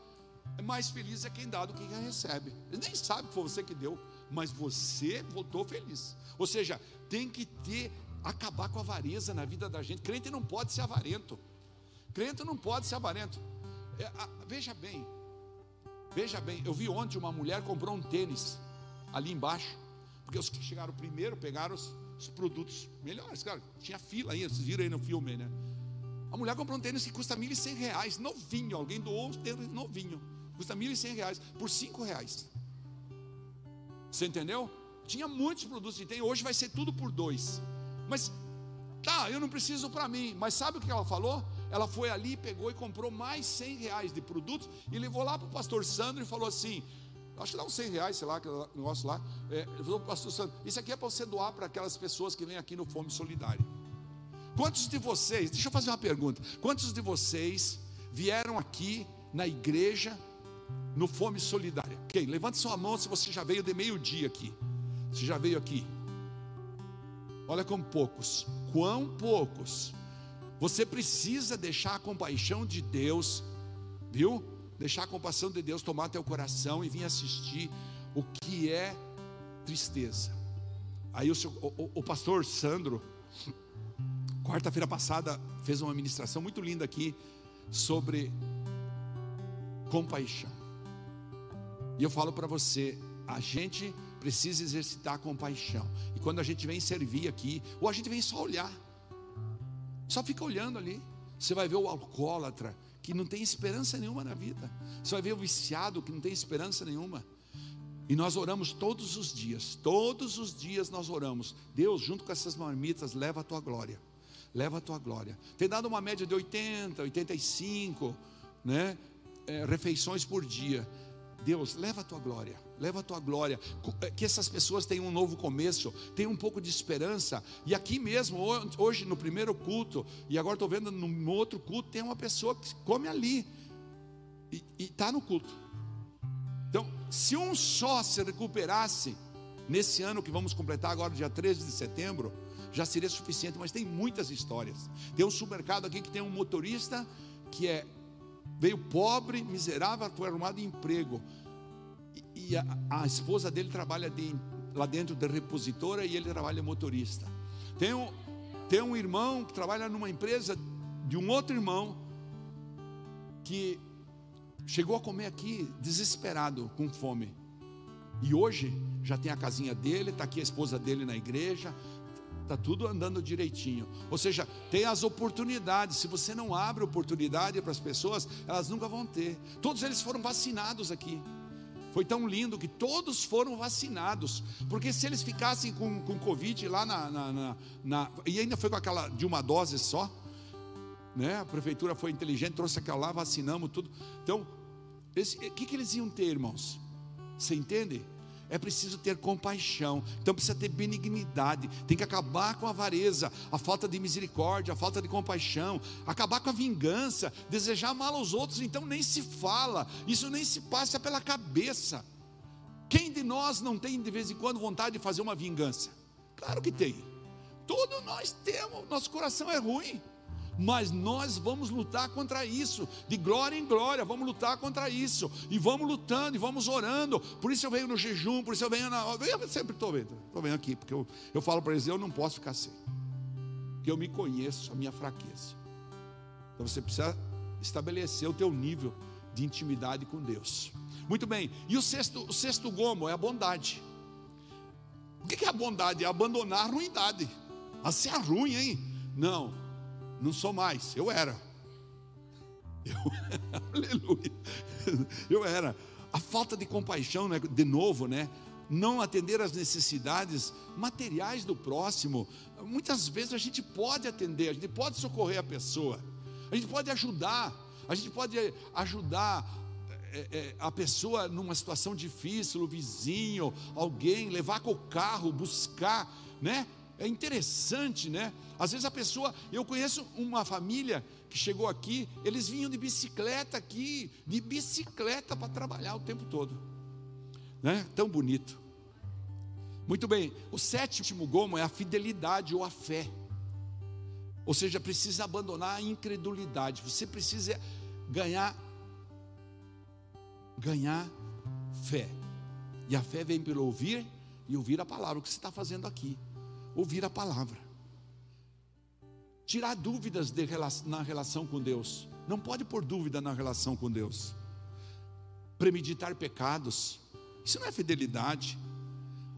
É mais feliz é quem dá do que quem recebe. Ele nem sabe que foi você que deu, mas você voltou feliz. Ou seja, tem que ter, acabar com a avareza na vida da gente. Crente não pode ser avarento. Crente não pode ser avarento. É, a, veja bem, veja bem, eu vi ontem uma mulher comprou um tênis ali embaixo, porque os que chegaram primeiro pegaram os, os produtos melhores, cara. Tinha fila aí, vocês viram aí no filme, né? A mulher comprou um tênis que custa R$ 1.100, novinho. Alguém doou um tênis novinho. Custa R$ 1.100 por R$ reais. Você entendeu? Tinha muitos produtos de tênis, hoje vai ser tudo por dois. Mas tá, eu não preciso para mim. Mas sabe o que ela falou? Ela foi ali, pegou e comprou mais 100 reais de produtos e levou lá para o pastor Sandro e falou assim: acho que dá uns 100 reais, sei lá, aquele negócio lá. É, ele falou para o pastor Sandro: Isso aqui é para você doar para aquelas pessoas que vêm aqui no Fome Solidária. Quantos de vocês, deixa eu fazer uma pergunta: quantos de vocês vieram aqui na igreja no Fome Solidária? Ok, levante sua mão se você já veio de meio-dia aqui. Você já veio aqui. Olha como poucos, quão poucos. Você precisa deixar a compaixão de Deus, viu? Deixar a compaixão de Deus tomar teu coração e vir assistir o que é tristeza. Aí o, seu, o, o pastor Sandro, Quarta-feira passada fez uma ministração muito linda aqui sobre compaixão. E eu falo para você, a gente precisa exercitar a compaixão. E quando a gente vem servir aqui, ou a gente vem só olhar, só fica olhando ali. Você vai ver o alcoólatra que não tem esperança nenhuma na vida. Você vai ver o viciado que não tem esperança nenhuma. E nós oramos todos os dias, todos os dias nós oramos. Deus, junto com essas marmitas, leva a tua glória leva a tua glória. Tem dado uma média de 80, 85, né? É, refeições por dia. Deus, leva a tua glória, leva a tua glória, é, que essas pessoas tenham um novo começo, tenham um pouco de esperança. E aqui mesmo, hoje no primeiro culto, e agora estou vendo no outro culto, tem uma pessoa que come ali e está no culto. Então, se um só se recuperasse nesse ano que vamos completar agora, dia 13 de setembro, já seria suficiente, mas tem muitas histórias. Tem um supermercado aqui que tem um motorista que é veio pobre, miserável, foi arrumado em emprego. E, a, a, esposa dele trabalha de, lá dentro da repositora e ele trabalha motorista. Tem um, tem um irmão que trabalha numa empresa de um outro irmão que chegou a comer aqui desesperado, com fome. E hoje já tem a casinha dele, está aqui a esposa dele na igreja, está tudo andando direitinho. Ou seja, tem as oportunidades. Se você não abre oportunidade para as pessoas, elas nunca vão ter. Todos eles foram vacinados aqui. Foi tão lindo que todos foram vacinados. Porque se eles ficassem com, com Covid lá na, na, na, na, E ainda foi com aquela de uma dose só. né? A prefeitura foi inteligente, trouxe aquela lá, vacinamos tudo. Então, o que, que eles iam ter, irmãos? Você entende? É preciso ter compaixão, então precisa ter benignidade, tem que acabar com a avareza, a falta de misericórdia, a falta de compaixão, acabar com a vingança, desejar mal aos outros, então nem se fala, isso nem se passa pela cabeça. Quem de nós não tem de vez em quando vontade de fazer uma vingança? Claro que tem. Todos nós temos, nosso coração é ruim mas nós vamos lutar contra isso, de glória em glória, vamos lutar contra isso, e vamos lutando, e vamos orando. Por isso eu venho no jejum, por isso eu venho na. Eu sempre estou vendo, estou vendo aqui, porque eu, eu falo para eles: eu não posso ficar sem, porque eu me conheço, a minha fraqueza. Então você precisa estabelecer o teu nível de intimidade com Deus. Muito bem, e o sexto, o sexto gomo é a bondade. O que é a bondade? É abandonar a ruindade. A ser ruim, hein? Não, não sou mais, eu era. <laughs> Eu, aleluia. Eu era. A falta de compaixão, né? de novo, né? Não atender às necessidades materiais do próximo. Muitas vezes a gente pode atender, a gente pode socorrer a pessoa, a gente pode ajudar, a gente pode ajudar é, é, a pessoa numa situação difícil, o vizinho, alguém, levar com o carro, buscar, né? É interessante, né? Às vezes a pessoa, eu conheço uma família que chegou aqui, eles vinham de bicicleta aqui, de bicicleta para trabalhar o tempo todo, né? Tão bonito. Muito bem, o sétimo gomo é a fidelidade ou a fé. Ou seja, precisa abandonar a incredulidade. Você precisa ganhar ganhar fé. E a fé vem pelo ouvir e ouvir a palavra, o que você está fazendo aqui ouvir a palavra, tirar dúvidas de, na relação com Deus, não pode pôr dúvida na relação com Deus, premeditar pecados, isso não é fidelidade,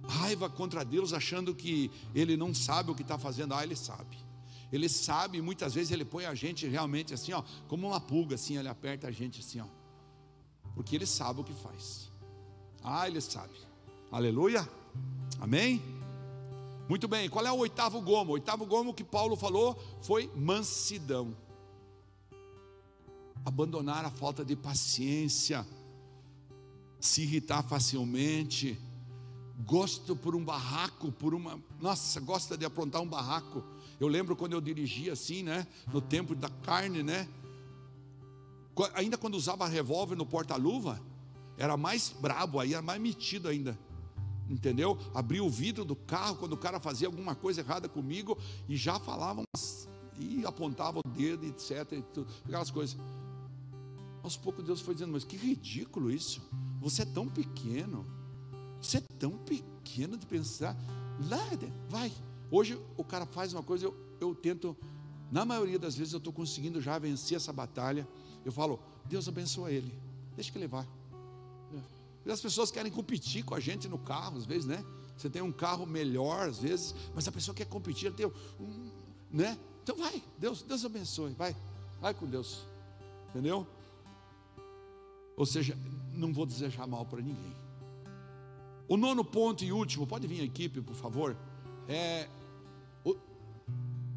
raiva contra Deus, achando que Ele não sabe o que está fazendo, ah, Ele sabe. Ele sabe, muitas vezes ele põe a gente realmente assim, ó, como uma pulga, assim, ele aperta a gente assim, ó, porque ele sabe o que faz. Ah, ele sabe. Aleluia. Amém. Muito bem, qual é o oitavo gomo? O oitavo gomo que Paulo falou foi mansidão. Abandonar a falta de paciência, se irritar facilmente, gosto por um barraco, por uma. Nossa, gosta de aprontar um barraco. Eu lembro quando eu dirigia assim, né? No tempo da carne, né? Ainda quando usava revólver no porta-luva, era mais brabo aí, era mais metido ainda entendeu? Abria o vidro do carro quando o cara fazia alguma coisa errada comigo e já falavam e apontava o dedo, etc. E tudo, aquelas coisas. Aos poucos Deus foi dizendo, mas que ridículo isso. Você é tão pequeno. Você é tão pequeno de pensar. Lá, vai. Hoje o cara faz uma coisa, eu, eu tento, na maioria das vezes eu estou conseguindo já vencer essa batalha. Eu falo, Deus abençoa ele. Deixa que ele vá. As pessoas querem competir com a gente no carro, às vezes, né? Você tem um carro melhor, às vezes, mas a pessoa quer competir, tem um, né? Então vai, Deus, Deus abençoe, vai, vai com Deus, entendeu? Ou seja, não vou desejar mal para ninguém. O nono ponto e último, pode vir a equipe, por favor, é o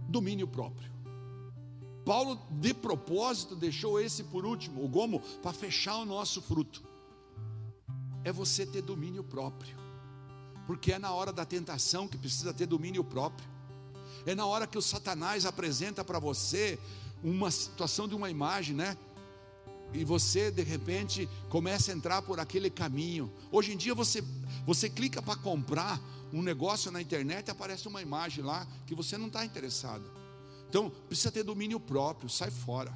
domínio próprio. Paulo, de propósito, deixou esse por último, o gomo, para fechar o nosso fruto é você ter domínio próprio. Porque é na hora da tentação que precisa ter domínio próprio. É na hora que o Satanás apresenta para você uma situação de uma imagem, né? E você de repente começa a entrar por aquele caminho. Hoje em dia você você clica para comprar um negócio na internet e aparece uma imagem lá que você não está interessado. Então precisa ter domínio próprio, sai fora.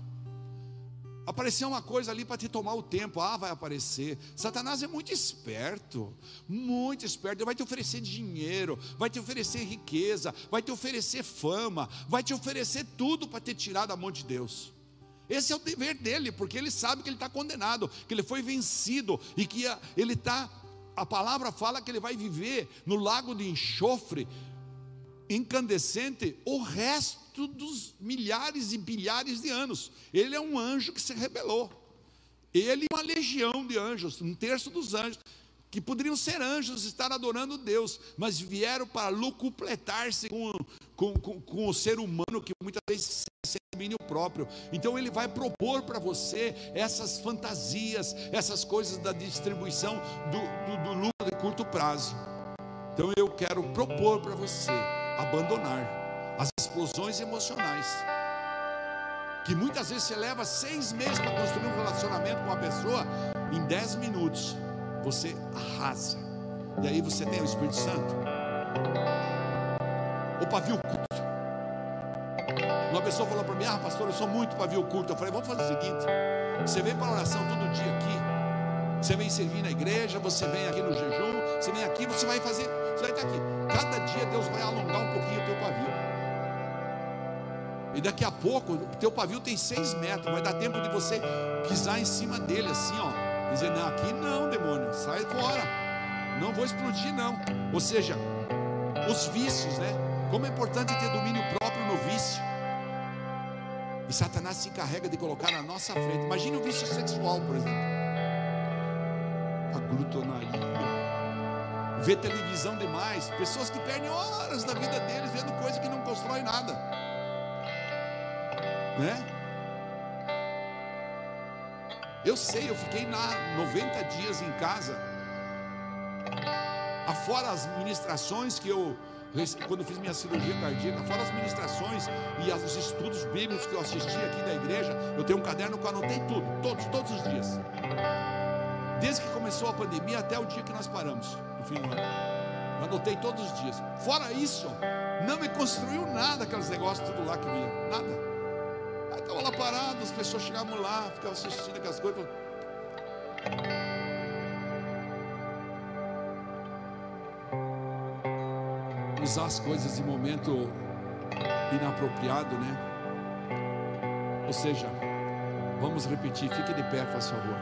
Apareceu uma coisa ali para te tomar o tempo. Ah, vai aparecer. Satanás é muito esperto, muito esperto. Ele vai te oferecer dinheiro, vai te oferecer riqueza, vai te oferecer fama, vai te oferecer tudo para te tirar da mão de Deus. Esse é o dever dele, porque ele sabe que ele está condenado, que ele foi vencido e que ele está. A palavra fala que ele vai viver no lago de enxofre incandescente o resto dos milhares e bilhares de anos. Ele é um anjo que se rebelou. Ele uma legião de anjos, um terço dos anjos, que poderiam ser anjos, estar adorando Deus, mas vieram para lucupletar-se com, com, com, com, o ser humano que muitas vezes se domínio próprio. Então ele vai propor para você essas fantasias, essas coisas da distribuição do, do, do lucro de curto prazo. Então eu quero propor para você abandonar as explosões emocionais. Que muitas vezes você leva seis meses para construir um relacionamento com uma pessoa, em dez minutos você arrasa. E aí você tem o Espírito Santo. O pavio curto. Uma pessoa falou para mim: Ah, pastor, eu sou muito pavio curto. Eu falei: Vamos fazer o seguinte: você vem para a oração todo dia aqui, você vem servir na igreja, você vem aqui no jejum, você vem aqui, você vai fazer, você vai estar aqui. Cada dia Deus vai alongar um pouquinho o teu pavio. E daqui a pouco, o teu pavio tem seis metros, vai dar tempo de você pisar em cima dele, assim, ó. Dizer, não, aqui não, demônio, sai fora. Não vou explodir, não. Ou seja, os vícios, né? Como é importante ter domínio próprio no vício. E Satanás se encarrega de colocar na nossa frente. Imagine o vício sexual, por exemplo. A glutonaria. Ver televisão demais. Pessoas que perdem horas da vida deles vendo coisa que não constrói nada. Né? Eu sei, eu fiquei na 90 dias em casa. Afora as ministrações que eu quando fiz minha cirurgia cardíaca, fora as ministrações e os estudos bíblicos que eu assisti aqui da igreja, eu tenho um caderno que eu anotei tudo, todos, todos os dias. Desde que começou a pandemia até o dia que nós paramos, no fim do ano. Eu anotei todos os dias. Fora isso, não me construiu nada aqueles negócios tudo lá que vinha. Nada. As pessoas chegavam lá, ficavam assistindo aquelas coisas. usar as coisas em momento inapropriado, né? Ou seja, vamos repetir, fique de pé, faz favor.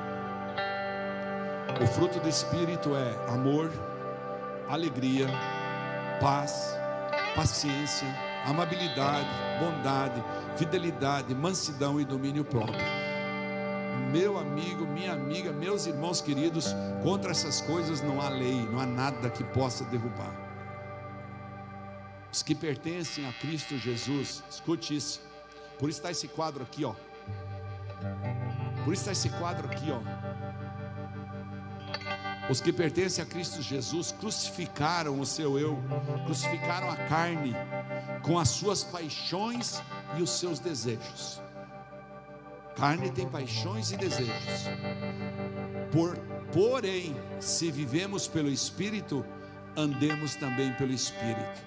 O fruto do Espírito é amor, alegria, paz, paciência, amabilidade, bondade, fidelidade, mansidão e domínio próprio. Meu amigo, minha amiga, meus irmãos queridos, contra essas coisas não há lei, não há nada que possa derrubar os que pertencem a Cristo Jesus, escute isso. Por isso está esse quadro aqui, ó. Por isso está esse quadro aqui, ó. Os que pertencem a Cristo Jesus crucificaram o seu eu, crucificaram a carne com as suas paixões e os seus desejos. Carne tem paixões e desejos. Por, porém, se vivemos pelo Espírito, andemos também pelo Espírito.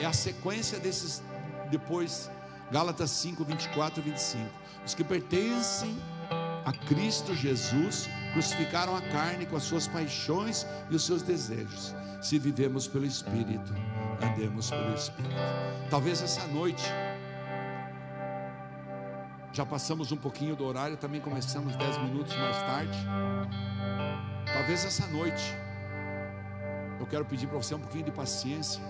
É a sequência desses, depois, Gálatas 5, 24 e 25. Os que pertencem a Cristo Jesus crucificaram a carne com as suas paixões e os seus desejos. Se vivemos pelo Espírito, andemos pelo Espírito. Talvez essa noite, já passamos um pouquinho do horário, também começamos 10 minutos mais tarde. Talvez essa noite, eu quero pedir para você um pouquinho de paciência.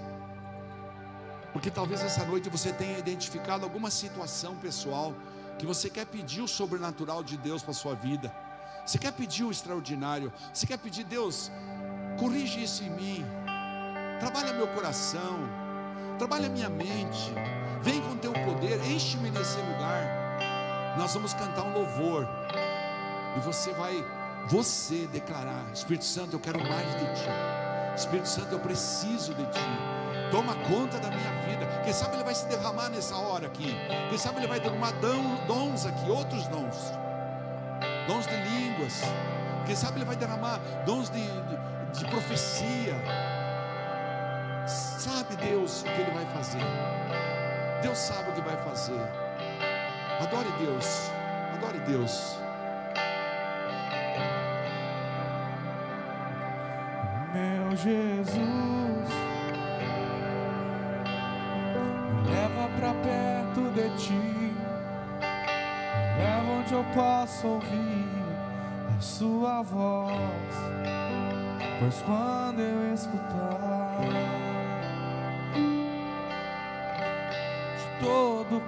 Porque talvez essa noite você tenha identificado alguma situação pessoal que você quer pedir o sobrenatural de Deus para a sua vida. Você quer pedir o extraordinário. Você quer pedir, Deus, corrige isso em mim. Trabalha meu coração. Trabalha minha mente. Vem com teu poder. Enche-me nesse lugar. Nós vamos cantar um louvor. E você vai, você declarar: Espírito Santo, eu quero mais de ti. Espírito Santo, eu preciso de ti. Toma conta da minha vida. Quem sabe Ele vai se derramar nessa hora aqui. Quem sabe Ele vai derramar dons aqui, outros dons. Dons de línguas. Quem sabe Ele vai derramar dons de, de, de profecia. Sabe Deus o que Ele vai fazer. Deus sabe o que vai fazer. Adore Deus. Adore Deus. Meu Jesus. para perto de ti. É onde eu posso ouvir a sua voz. Pois quando eu escutar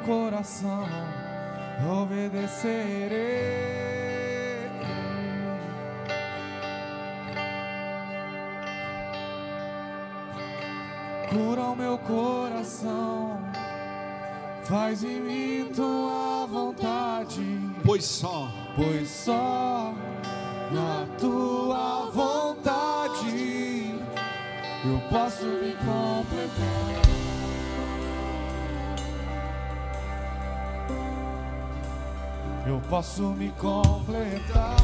coração, obedecerei. cura o meu coração Faz em mim tua vontade, pois só pois só na tua vontade eu posso me completar. Eu posso me completar.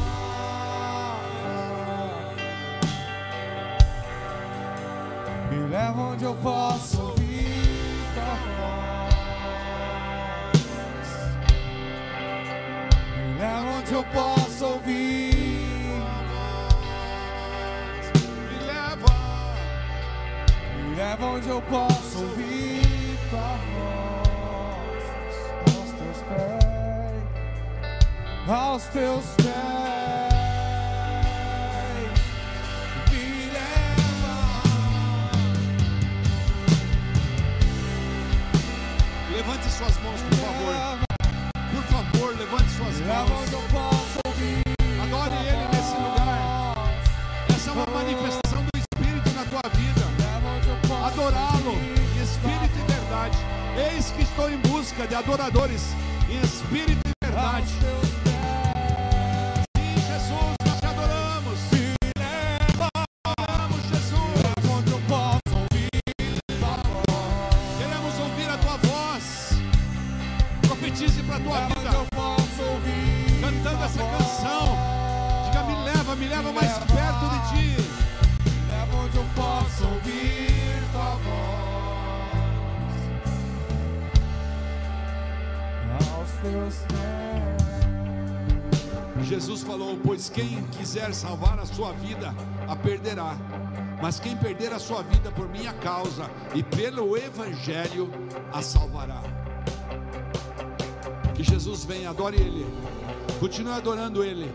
Me leva onde eu posso ouvir voz. Me leva onde eu posso ouvir. Me leva onde eu posso ouvir tua voz. Aos teus pés. Me leva. Levante suas mãos, por favor. Por favor, levante suas leva mãos. Adore Ele nesse lugar. Essa é uma manifestação do Espírito na tua vida. Posso Adorá-lo espírito e verdade. Eis que estou em busca de adoradores em espírito quiser salvar a sua vida, a perderá. Mas quem perder a sua vida por minha causa e pelo Evangelho, a salvará. Que Jesus venha, adore Ele. Continue adorando Ele.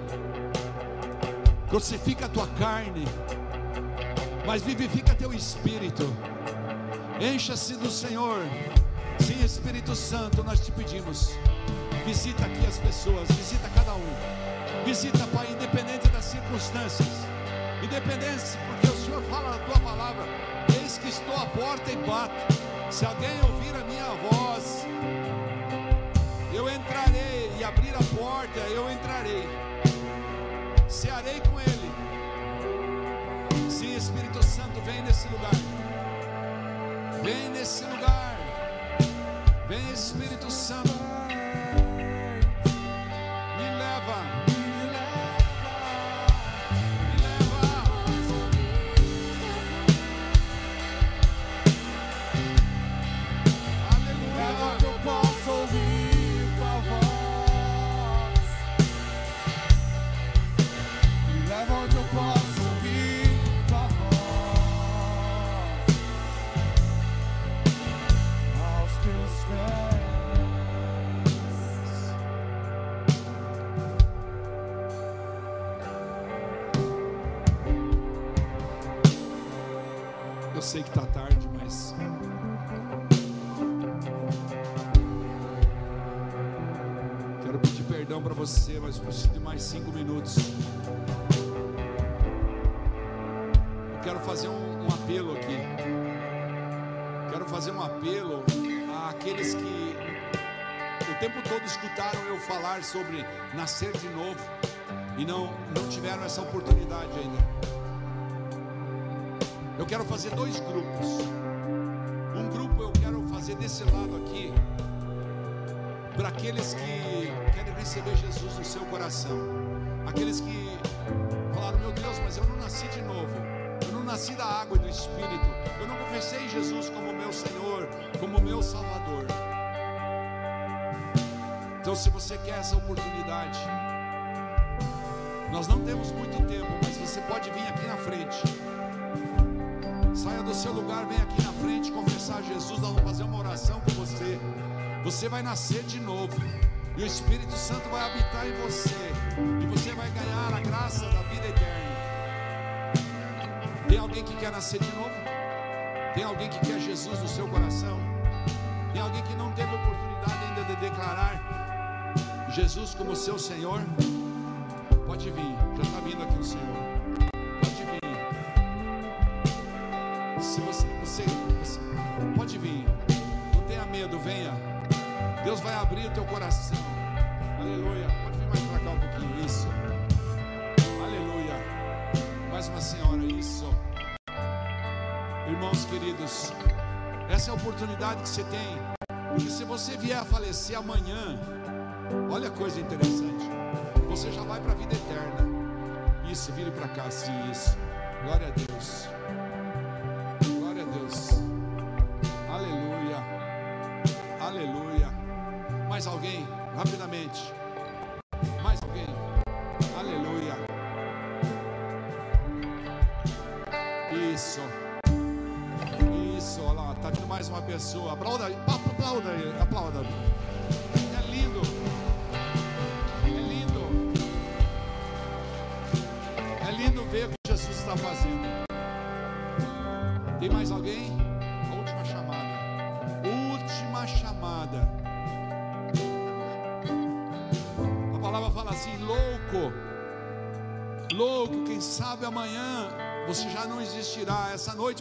Crucifica a tua carne, mas vivifica teu espírito. Encha-se do Senhor. Sim, Espírito Santo, nós te pedimos. Visita aqui as pessoas, visita cada um. Visita, Pai, independente das circunstâncias. Independente, porque o Senhor fala na tua palavra. Eis que estou à porta e bato. Se alguém ouvir a minha voz, eu entrarei e abrir a porta, eu entrarei. Cearei com ele. Sim, Espírito Santo, vem nesse lugar. Vem nesse lugar. Vem, Espírito Santo. Tempo todo escutaram eu falar sobre nascer de novo e não, não tiveram essa oportunidade ainda. Eu quero fazer dois grupos. Um grupo eu quero fazer desse lado aqui, para aqueles que querem receber Jesus no seu coração. Aqueles que falaram: Meu Deus, mas eu não nasci de novo. Eu não nasci da água e do Espírito. Eu não confessei Jesus como meu Senhor, como meu Salvador. Então, se você quer essa oportunidade, nós não temos muito tempo, mas você pode vir aqui na frente. Saia do seu lugar, vem aqui na frente confessar Jesus. Nós vamos fazer uma oração com você. Você vai nascer de novo. E o Espírito Santo vai habitar em você. E você vai ganhar a graça da vida eterna. Tem alguém que quer nascer de novo? Tem alguém que quer Jesus no seu coração? Tem alguém que não teve oportunidade ainda de declarar Jesus como seu Senhor? Pode vir, já está vindo aqui o Senhor. Pode vir. Se você, você, você- pode vir, não tenha medo, venha. abrir o teu coração. Aleluia. Pode vir mais para cá um pouquinho. Isso. Aleluia. Mais uma senhora. Isso. Irmãos queridos, essa é a oportunidade que você tem. Porque se você vier a falecer amanhã, olha a coisa interessante. Você já vai para a vida eterna. Isso, vire para cá, sim, isso. Glória a Deus.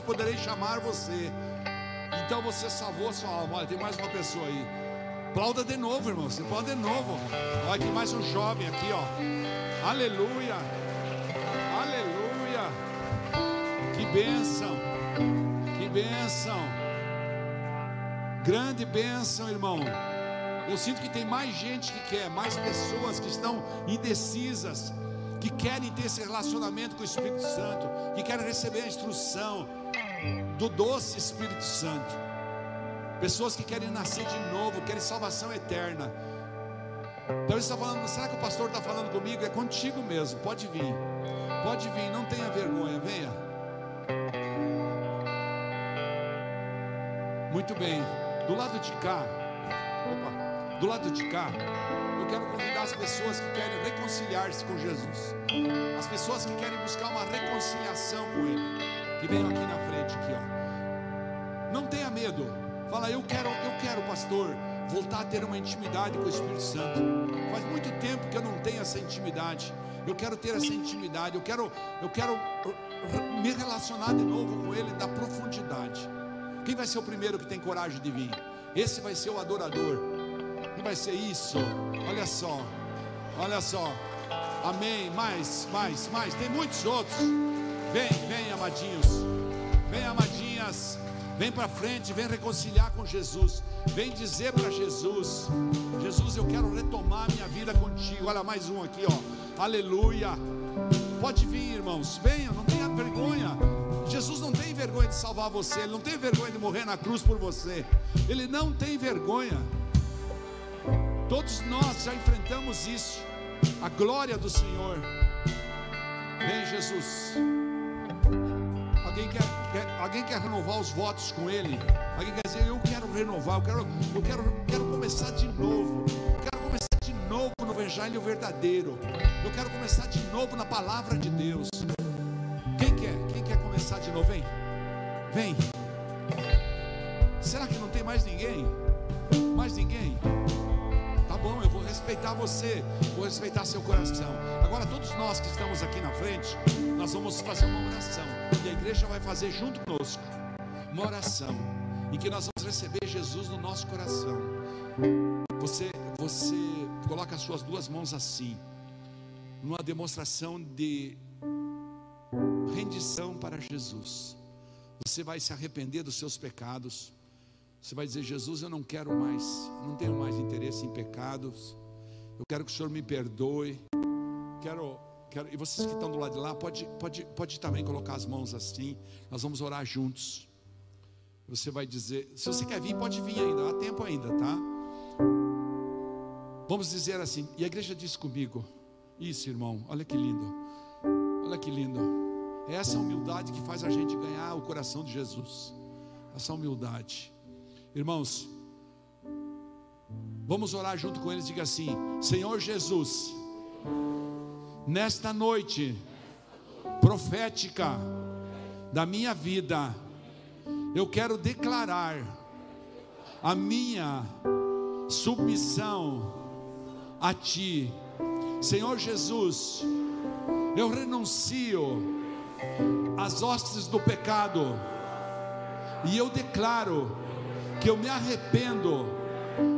Poderei chamar você. Então você salvou sua alma. Olha, tem mais uma pessoa aí. Aplauda de novo, irmão. Você aplauda de novo. Olha, tem mais um jovem aqui, ó. Aleluia. Aleluia. Que bênção. Que bênção. Grande bênção, irmão. Eu sinto que tem mais gente que quer, mais pessoas que estão indecisas, que querem ter esse relacionamento com o Espírito Santo, que querem receber a instrução do doce Espírito Santo. Pessoas que querem nascer de novo, querem salvação eterna. Então ele está falando, será que o pastor está falando comigo? É contigo mesmo, pode vir. Pode vir, não tenha vergonha, venha. Muito bem. Do lado de cá, opa, do lado de cá, eu quero convidar as pessoas que querem reconciliar-se com Jesus. As pessoas que querem buscar uma reconciliação com Ele. Que venham aqui na frente, aqui, ó. Não tenha medo. Fala, eu quero, eu quero, pastor, voltar a ter uma intimidade com o Espírito Santo. Faz muito tempo que eu não tenho essa intimidade. Eu quero ter essa intimidade. Eu quero, eu quero me relacionar de novo com Ele da profundidade. Quem vai ser o primeiro que tem coragem de vir? Esse vai ser o adorador. Quem vai ser isso? Olha só, olha só. Amém. Mais, mais, mais. Tem muitos outros. Vem, vem, amadinhos. Vem, amadinhas. Vem para frente, vem reconciliar com Jesus. Vem dizer para Jesus: Jesus, eu quero retomar minha vida contigo. Olha mais um aqui, ó. Aleluia. Pode vir, irmãos. Venha, não tenha vergonha. Jesus não tem vergonha de salvar você, Ele não tem vergonha de morrer na cruz por você, Ele não tem vergonha. Todos nós já enfrentamos isso, a glória do Senhor. Vem, Jesus. Alguém quer, quer, alguém quer renovar os votos com Ele? Alguém quer dizer, eu quero renovar, eu quero, eu quero, quero começar de novo. quero começar de novo no Evangelho verdadeiro. Eu quero começar de novo na palavra de Deus. Quem quer? Quem quer começar de novo? Vem. Vem. Será que não tem mais ninguém? Mais ninguém? Respeitar você, vou respeitar seu coração. Agora, todos nós que estamos aqui na frente, nós vamos fazer uma oração. E a igreja vai fazer junto conosco uma oração em que nós vamos receber Jesus no nosso coração. Você, você coloca as suas duas mãos assim, numa demonstração de rendição para Jesus. Você vai se arrepender dos seus pecados. Você vai dizer: Jesus, eu não quero mais, não tenho mais interesse em pecados. Eu quero que o Senhor me perdoe. Quero, quero. E vocês que estão do lado de lá, pode, pode, pode também colocar as mãos assim. Nós vamos orar juntos. Você vai dizer: se você quer vir, pode vir ainda. Há tempo ainda, tá? Vamos dizer assim. E a igreja diz comigo: Isso, irmão. Olha que lindo. Olha que lindo. É essa humildade que faz a gente ganhar o coração de Jesus. Essa humildade. Irmãos, vamos orar junto com eles. Diga assim: Senhor Jesus, nesta noite profética da minha vida, eu quero declarar a minha submissão a Ti, Senhor Jesus. Eu renuncio às hostes do pecado e eu declaro que eu me arrependo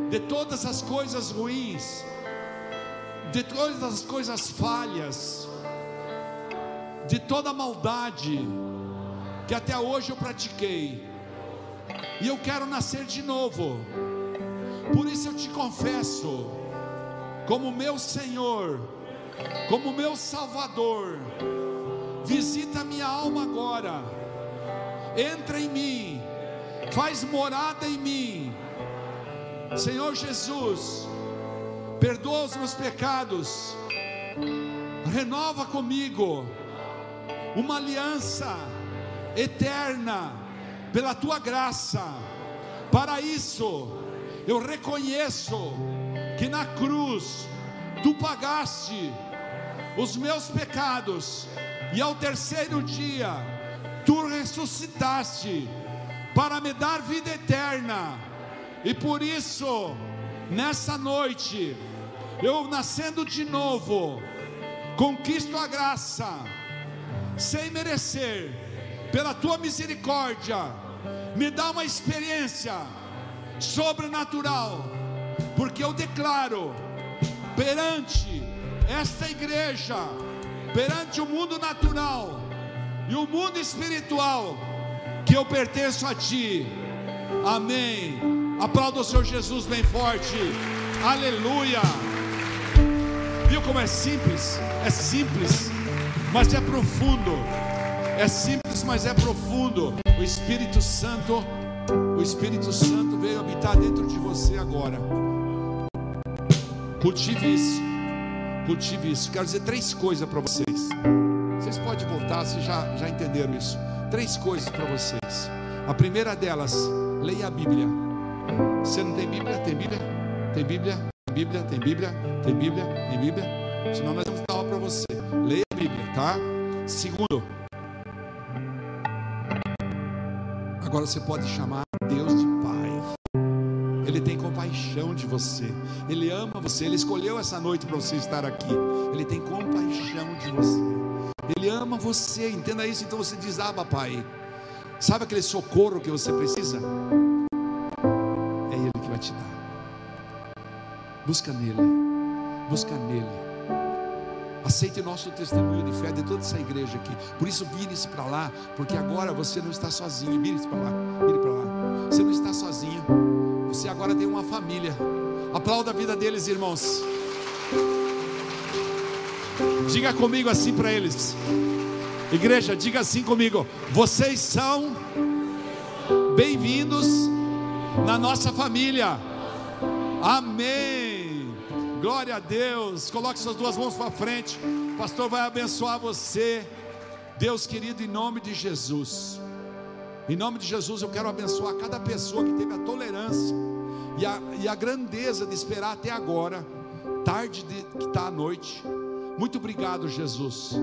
de todas as coisas ruins, de todas as coisas falhas, de toda a maldade que até hoje eu pratiquei, e eu quero nascer de novo. Por isso eu te confesso, como meu Senhor, como meu Salvador, visita minha alma agora, entra em mim, faz morada em mim, Senhor Jesus, perdoa os meus pecados, renova comigo uma aliança eterna pela tua graça. Para isso, eu reconheço que na cruz tu pagaste os meus pecados e ao terceiro dia tu ressuscitaste para me dar vida eterna. E por isso, nessa noite, eu nascendo de novo, conquisto a graça, sem merecer, pela tua misericórdia, me dá uma experiência sobrenatural, porque eu declaro perante esta igreja, perante o mundo natural e o mundo espiritual, que eu pertenço a Ti. Amém. Aplauda o Senhor Jesus bem forte. Aleluia. Viu como é simples? É simples, mas é profundo. É simples, mas é profundo. O Espírito Santo, o Espírito Santo veio habitar dentro de você agora. Cultive isso. Cultive isso. Quero dizer três coisas para vocês. Vocês podem voltar, vocês já, já entenderam isso. Três coisas para vocês. A primeira delas, leia a Bíblia. Você não tem Bíblia? Tem Bíblia? Tem Bíblia? Tem Bíblia? Tem Bíblia? Tem Bíblia? Tem Bíblia? Senão nós vamos dar aula para você. Leia a Bíblia, tá? Segundo, agora você pode chamar Deus de Pai. Ele tem compaixão de você. Ele ama você. Ele escolheu essa noite para você estar aqui. Ele tem compaixão de você. Ele ama você. Entenda isso. Então você diz: Ah, Pai. Sabe aquele socorro que você precisa? Busca nele. Busca nele. Aceite nosso testemunho de fé de toda essa igreja aqui. Por isso, vire-se para lá, porque agora você não está sozinho. Vire-se para lá, vire para lá. Você não está sozinho. Você agora tem uma família. Aplauda a vida deles, irmãos. Diga comigo assim para eles. Igreja, diga assim comigo. Vocês são bem-vindos na nossa família. Amém. Glória a Deus. Coloque suas duas mãos para frente. O pastor vai abençoar você. Deus querido, em nome de Jesus. Em nome de Jesus, eu quero abençoar cada pessoa que teve a tolerância e a, e a grandeza de esperar até agora, tarde de, que está à noite. Muito obrigado, Jesus.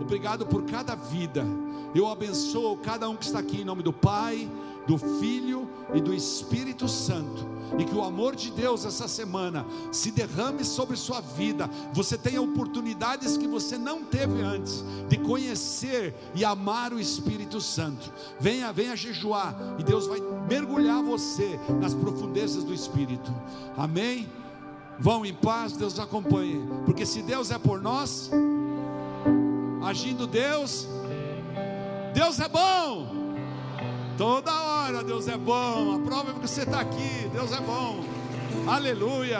Obrigado por cada vida. Eu abençoo cada um que está aqui em nome do Pai, do Filho e do Espírito Santo. E que o amor de Deus essa semana se derrame sobre sua vida. Você tenha oportunidades que você não teve antes de conhecer e amar o Espírito Santo. Venha, venha jejuar e Deus vai mergulhar você nas profundezas do Espírito. Amém. Vão em paz, Deus os acompanhe. Porque se Deus é por nós, agindo Deus, Deus é bom. Toda hora Deus é bom. A prova é porque você está aqui. Deus é bom. Aleluia.